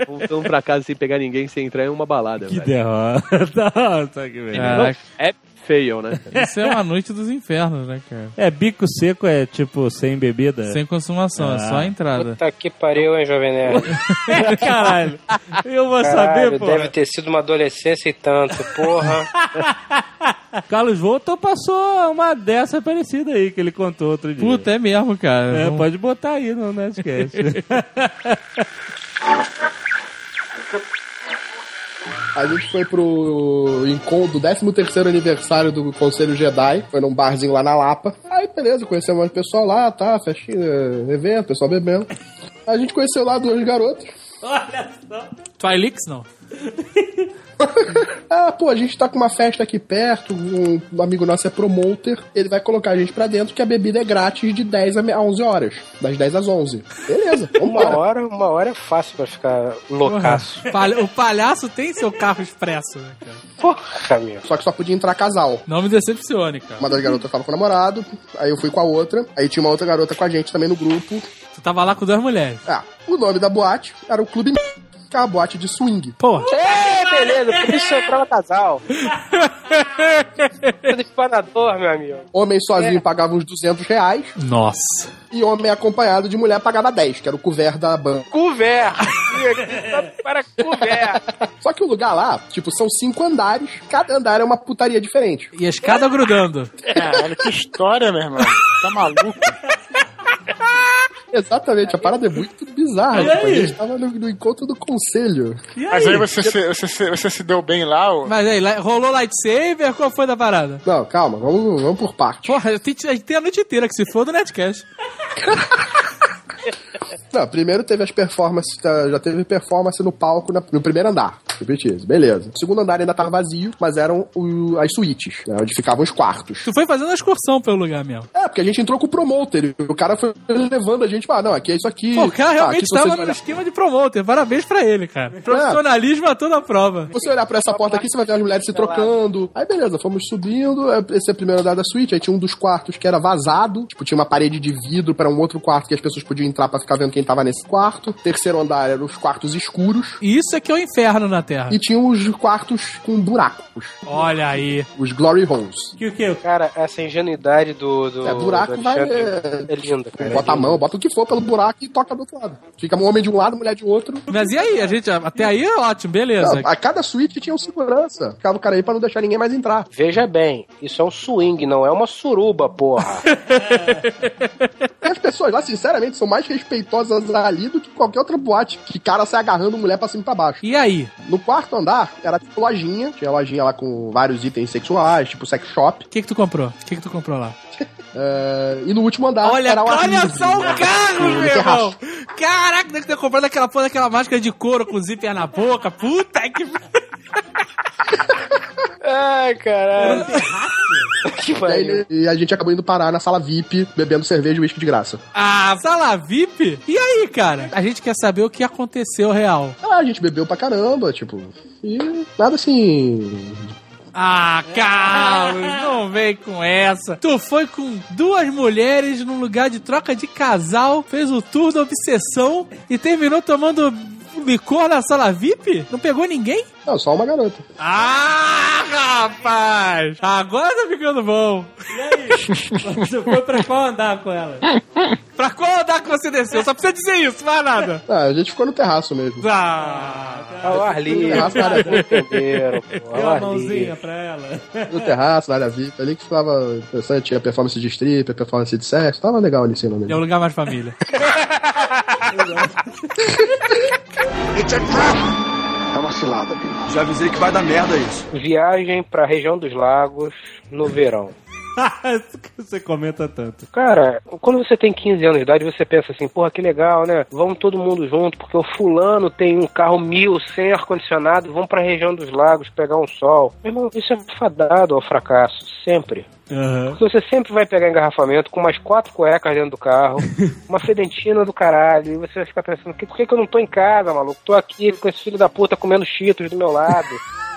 Voltamos pra casa sem pegar ninguém, sem entrar em uma balada. Que velho. derrota. *laughs* Nossa, que merda. Caraca, É fail, né? *laughs* isso é uma noite dos infernos, né, cara? É, bico seco é tipo sem bebida? Sem consumação, é só a entrada. Puta que pariu, hein, Jovem Nerd? *laughs* Caralho. Eu vou Caralho, saber, pô. deve ter sido uma adolescência e tanto, porra. *laughs* Carlos Voltor passou uma dessa parecida aí que ele contou outro dia. Puta, é mesmo, cara. É, Vamos- pode botar aí no Nerdcast. A gente foi pro encontro do 13º aniversário do Conselho Jedi, foi num barzinho lá na Lapa. Aí, beleza, conhecemos mais pessoal lá, tá, festinha, evento, pessoal bebendo. A gente conheceu lá duas garotas. Twilix, não. *laughs* *laughs* Ah, pô, a gente tá com uma festa aqui perto, um, amigo nosso é promoter, ele vai colocar a gente pra dentro que a bebida é grátis de 10 a me- a 11 horas, das 10 às 11. Beleza, *laughs* Uma hora, uma hora é fácil pra ficar loucaço. O palhaço tem seu carro expresso, né, cara? Porra, meu. Só que só podia entrar casal. Não me decepcione, cara. Uma das garotas tava com o namorado, aí eu fui com a outra, aí tinha uma outra garota com a gente também no grupo. Tu tava lá com duas mulheres. Ah, o nome da boate era o Clube que é uma boate de swing. Porra. É, beleza, por isso eu entrava casal. *laughs* Tudo espanador, meu amigo. Homem sozinho pagava uns 200 reais Nossa. e homem acompanhado de mulher pagava 10, que era o couvert da banca. Couvert. Para couvert. Só que o lugar lá, tipo, são cinco andares, cada andar é uma putaria diferente. E a escada grudando. Caralho, que história, meu irmão. Tá maluco? Exatamente, a parada é muito bizarra. E Tipo, a gente tava no, no encontro do conselho. E Mas aí você se, você, se- você se deu bem lá, ô? Mas aí, rolou lightsaber? Qual foi da parada? Não, calma, vamos, vamos por partes. Porra, a gente, a gente tem a noite inteira que se for do Netcast. *laughs* Não, primeiro teve as performances, tá, já teve performance no palco na- no primeiro andar. Beleza. O segundo andar ainda tava vazio, mas eram o- as suítes, né, onde ficavam os quartos. Tu foi fazendo uma excursão pelo lugar mesmo. É, porque a gente entrou com o promoter. e O cara foi levando a gente, ah, não, aqui é isso aqui. Pô, o cara Ah, realmente vocês estava no olhar- esquema de promoter. Parabéns pra ele, cara. Profissionalismo a toda prova. Se você olhar pra essa porta aqui, você vai ver as mulheres se trocando. Aí beleza, fomos subindo. é, Esse é o primeiro andar da suíte. Aí tinha um dos quartos que era vazado. Tipo, tinha uma parede de vidro pra um outro quarto que as pessoas podiam entrar pra ficar vendo quem tava nesse quarto. Terceiro andar eram os quartos escuros. E isso é que é o inferno na Terra. E tinha os quartos com buracos. Olha aí. Os glory holes. Que o que? Cara, essa ingenuidade do. do É, buraco do vai. É, É linda, cara. bota a mão, bota o que for pelo buraco e toca do outro lado. Fica um homem de um lado, mulher de outro. Mas e aí? A gente, até aí é ótimo, beleza. Não, a cada suíte tinha um segurança. Ficava o cara aí pra não deixar ninguém mais entrar. Veja bem, isso é um swing, não é uma suruba, porra. *laughs* As pessoas lá, sinceramente, são mais respeitosas ali do que qualquer outra boate. Que cara sai agarrando mulher pra cima e pra baixo. E aí? No quarto andar, era tipo lojinha. Tinha lojinha lá com vários itens sexuais, tipo sex shop. O que que tu comprou? O que que tu comprou lá? É, e no último andar Olha, era o olha livre, só o né? carro, meu irmão! Caraca, deve ter comprado aquela porra daquela máscara de couro com zíper na boca. Puta que. *laughs* Ai, caralho. que *laughs* E, e a gente acabou indo parar na sala VIP, bebendo cerveja e uísque de graça. Ah, sala VIP? E aí, cara? A gente quer saber o que aconteceu real. Ah, a gente bebeu pra caramba, tipo. E nada assim. Ah, Carlos, não vem com essa. Tu foi com duas mulheres num lugar de troca de casal, fez o tour da obsessão e terminou tomando licor na sala VIP? Não pegou ninguém? Não, só uma garota. Ah, rapaz! Agora tá ficando bom. E aí? Você foi pra qual andar com ela? Pra qual andar que você desceu? Só precisa dizer isso, mais nada. Ah, a gente ficou no terraço mesmo. Ah, Ao ar livre. Terraço área VIP. Deu ar mãozinha pra ela. No terraço, na área VIP, ali que ficava interessante. Tinha performance de strip, performance de sexo. Tava legal ali em cima é mesmo. o lugar mais família. *laughs* É uma cilada, Bill. Já avisei que vai dar merda isso. Viagem pra região dos lagos no verão. *laughs* Você comenta tanto. Cara, quando você tem 15 anos de idade, você pensa assim, porra, que legal, né? Vamos todo mundo junto, porque o fulano tem um carro mil sem ar-condicionado, vamos pra região dos lagos pegar um sol. Meu irmão, isso é fadado ao fracasso, sempre. Porque você sempre vai pegar engarrafamento com umas quatro cuecas dentro do carro, *laughs* uma fedentina do caralho, e você vai ficar pensando, "Que- por que, que eu não tô em casa, maluco? Tô aqui com esse filho da puta comendo cheetos do meu lado.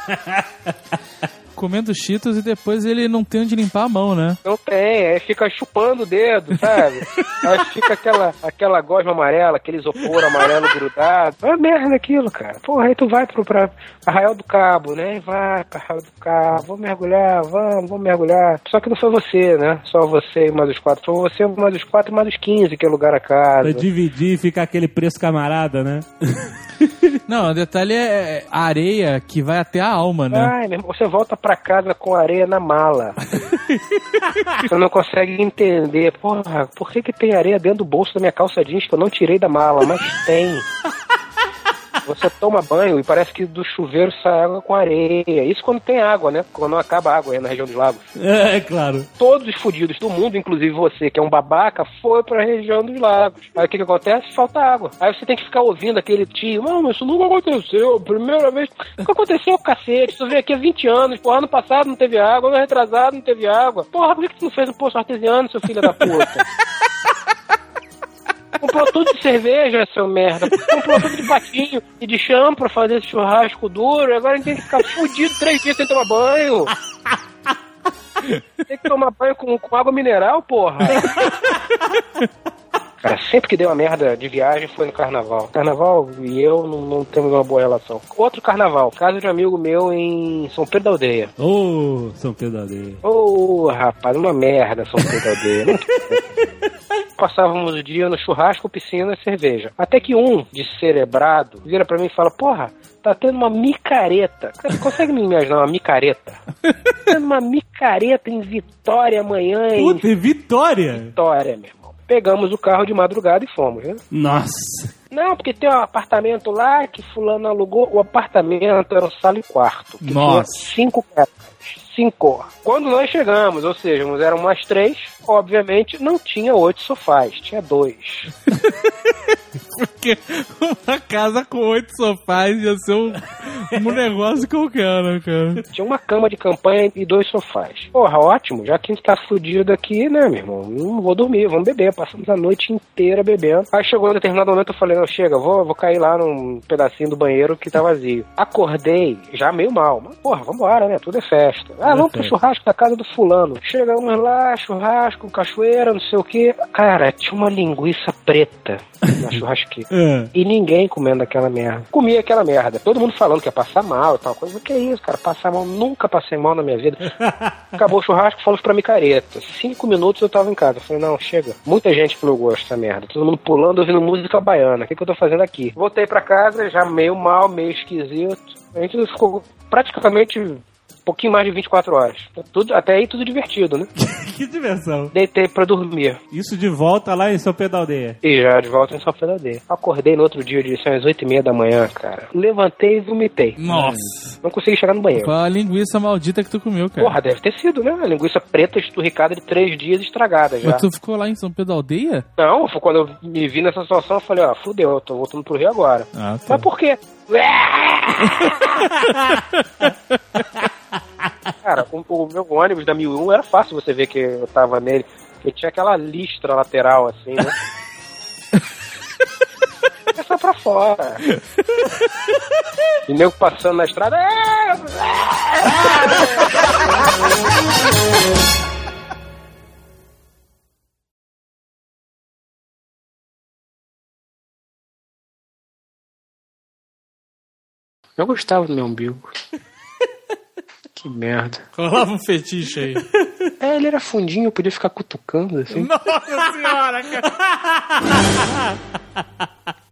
*laughs* Comendo cheetos e depois ele não tem onde limpar a mão, né? Não tem, aí fica chupando o dedo, sabe? *laughs* aí fica aquela, aquela gosma amarela, aquele isopor amarelo grudado. É merda aquilo, cara. Porra, aí tu vai pro pra Arraial do Cabo, né? Vai pra Arraial do Cabo, vamos mergulhar, vamos, vamos mergulhar. Só que não foi você, né? Só você e mais os quatro. Foi você, mais os quatro e mais os quinze, que é lugar a casa. Pra dividir e ficar aquele preço camarada, né? *laughs* Não, o detalhe é a areia que vai até a alma, né? Ai, meu irmão, você volta pra casa com areia na mala. *laughs* você não consegue entender. Porra, por que, que tem areia dentro do bolso da minha calça jeans que eu não tirei da mala? Mas tem. Você toma banho e parece que do chuveiro sai água com areia. Isso quando tem água, né? Quando não acaba a água aí na região dos lagos. É, é claro. Todos os fudidos do mundo, inclusive você, que é um babaca, foi pra região dos lagos. Aí o que, que acontece? Falta água. Aí você tem que ficar ouvindo aquele tio, mano, isso nunca aconteceu, primeira vez. Nunca aconteceu, cacete. Tu veio aqui há 20 anos, porra, ano passado não teve água, ano retrasado não teve água. Porra, por que, que tu não fez um poço artesiano, seu filho da puta? *laughs* Comprou tudo de cerveja, seu merda. Comprou tudo de patinho e de chão pra fazer esse churrasco duro. Agora a gente tem que ficar fudido três dias sem tomar banho. Tem que tomar banho com, com água mineral, porra. *laughs* Cara, sempre que deu uma merda de viagem foi no carnaval. Carnaval e eu não, não temos uma boa relação. Outro carnaval, casa de um amigo meu em São Pedro da Aldeia. Ô, São Pedro da Aldeia. Ô, rapaz, uma merda São Pedro da Aldeia. Muito *laughs* Passávamos o dia no churrasco, piscina e cerveja. Até que um, descerebrado, vira pra mim e fala: Porra, tá tendo uma micareta. Cara, Você consegue me imaginar uma micareta? Tá *laughs* tendo uma micareta em Vitória amanhã, em Puta, e Vitória! Vitória, meu. Pegamos o carro de madrugada e fomos, né? Nossa. Não, porque tem um apartamento lá que fulano alugou. O apartamento era um sala e quarto. que Nossa. Tinha cinco quartos. Cinco. Quando nós chegamos, ou seja, nós éramos mais três, obviamente não tinha oito sofás, tinha dois. *laughs* Porque uma casa com oito sofás ia ser um, um negócio qualquer, né, cara? Tinha uma cama de campanha e dois sofás. Porra, ótimo, já que a gente tá fudido aqui, né, meu irmão? Não vou dormir, vamos beber. Passamos a noite inteira bebendo. Aí chegou um determinado momento, eu falei, não, chega, vou, vou cair lá num pedacinho do banheiro que tá vazio. Acordei, já meio mal. Mas, porra, vambora, né? Tudo é festa. Ah, vamos pro churrasco da casa do fulano. Chegamos lá, churrasco, cachoeira, não sei o que. Cara, tinha uma linguiça preta na *laughs* churrasqueira. É. E ninguém comendo aquela merda. Comia aquela merda. Todo mundo falando que ia passar mal e tal coisa. Que é isso, cara? Passar mal. Nunca passei mal na minha vida. *laughs* Acabou o churrasco, fomos pra micareta. Cinco minutos eu tava em casa. Eu falei, não, chega. Muita gente gosto, essa merda. Todo mundo pulando, ouvindo música baiana. O que, que eu tô fazendo aqui? Voltei pra casa, já meio mal, meio esquisito. A gente ficou praticamente pouquinho mais de 24 horas. Tudo, até aí tudo divertido, né? *laughs* que diversão. Deitei pra dormir. Isso de volta lá em São Pedro da Aldeia. E já de volta em São Pedro da Aldeia. Acordei no outro dia, de às 8 e meia da manhã, cara. Levantei e vomitei. Nossa. Não consegui chegar no banheiro. Foi a linguiça maldita que tu comeu, cara. Porra, deve ter sido, né? A linguiça preta esturricada de três dias estragada já. Mas tu ficou lá em São Pedro da Aldeia? Não, foi quando eu me vi nessa situação, eu falei, ó, fudeu, eu tô voltando pro Rio agora. Ah, tá. Mas por quê? *laughs* Cara, o, o meu ônibus da 1001 era fácil você ver que eu tava nele. Porque tinha aquela listra lateral, assim, né? É só pra fora. E nego passando na estrada. Eu gostava do meu umbigo. *laughs* Que merda. Rolava um fetiche aí. É, ele era fundinho, eu podia ficar cutucando assim. Nossa senhora, cara. *laughs*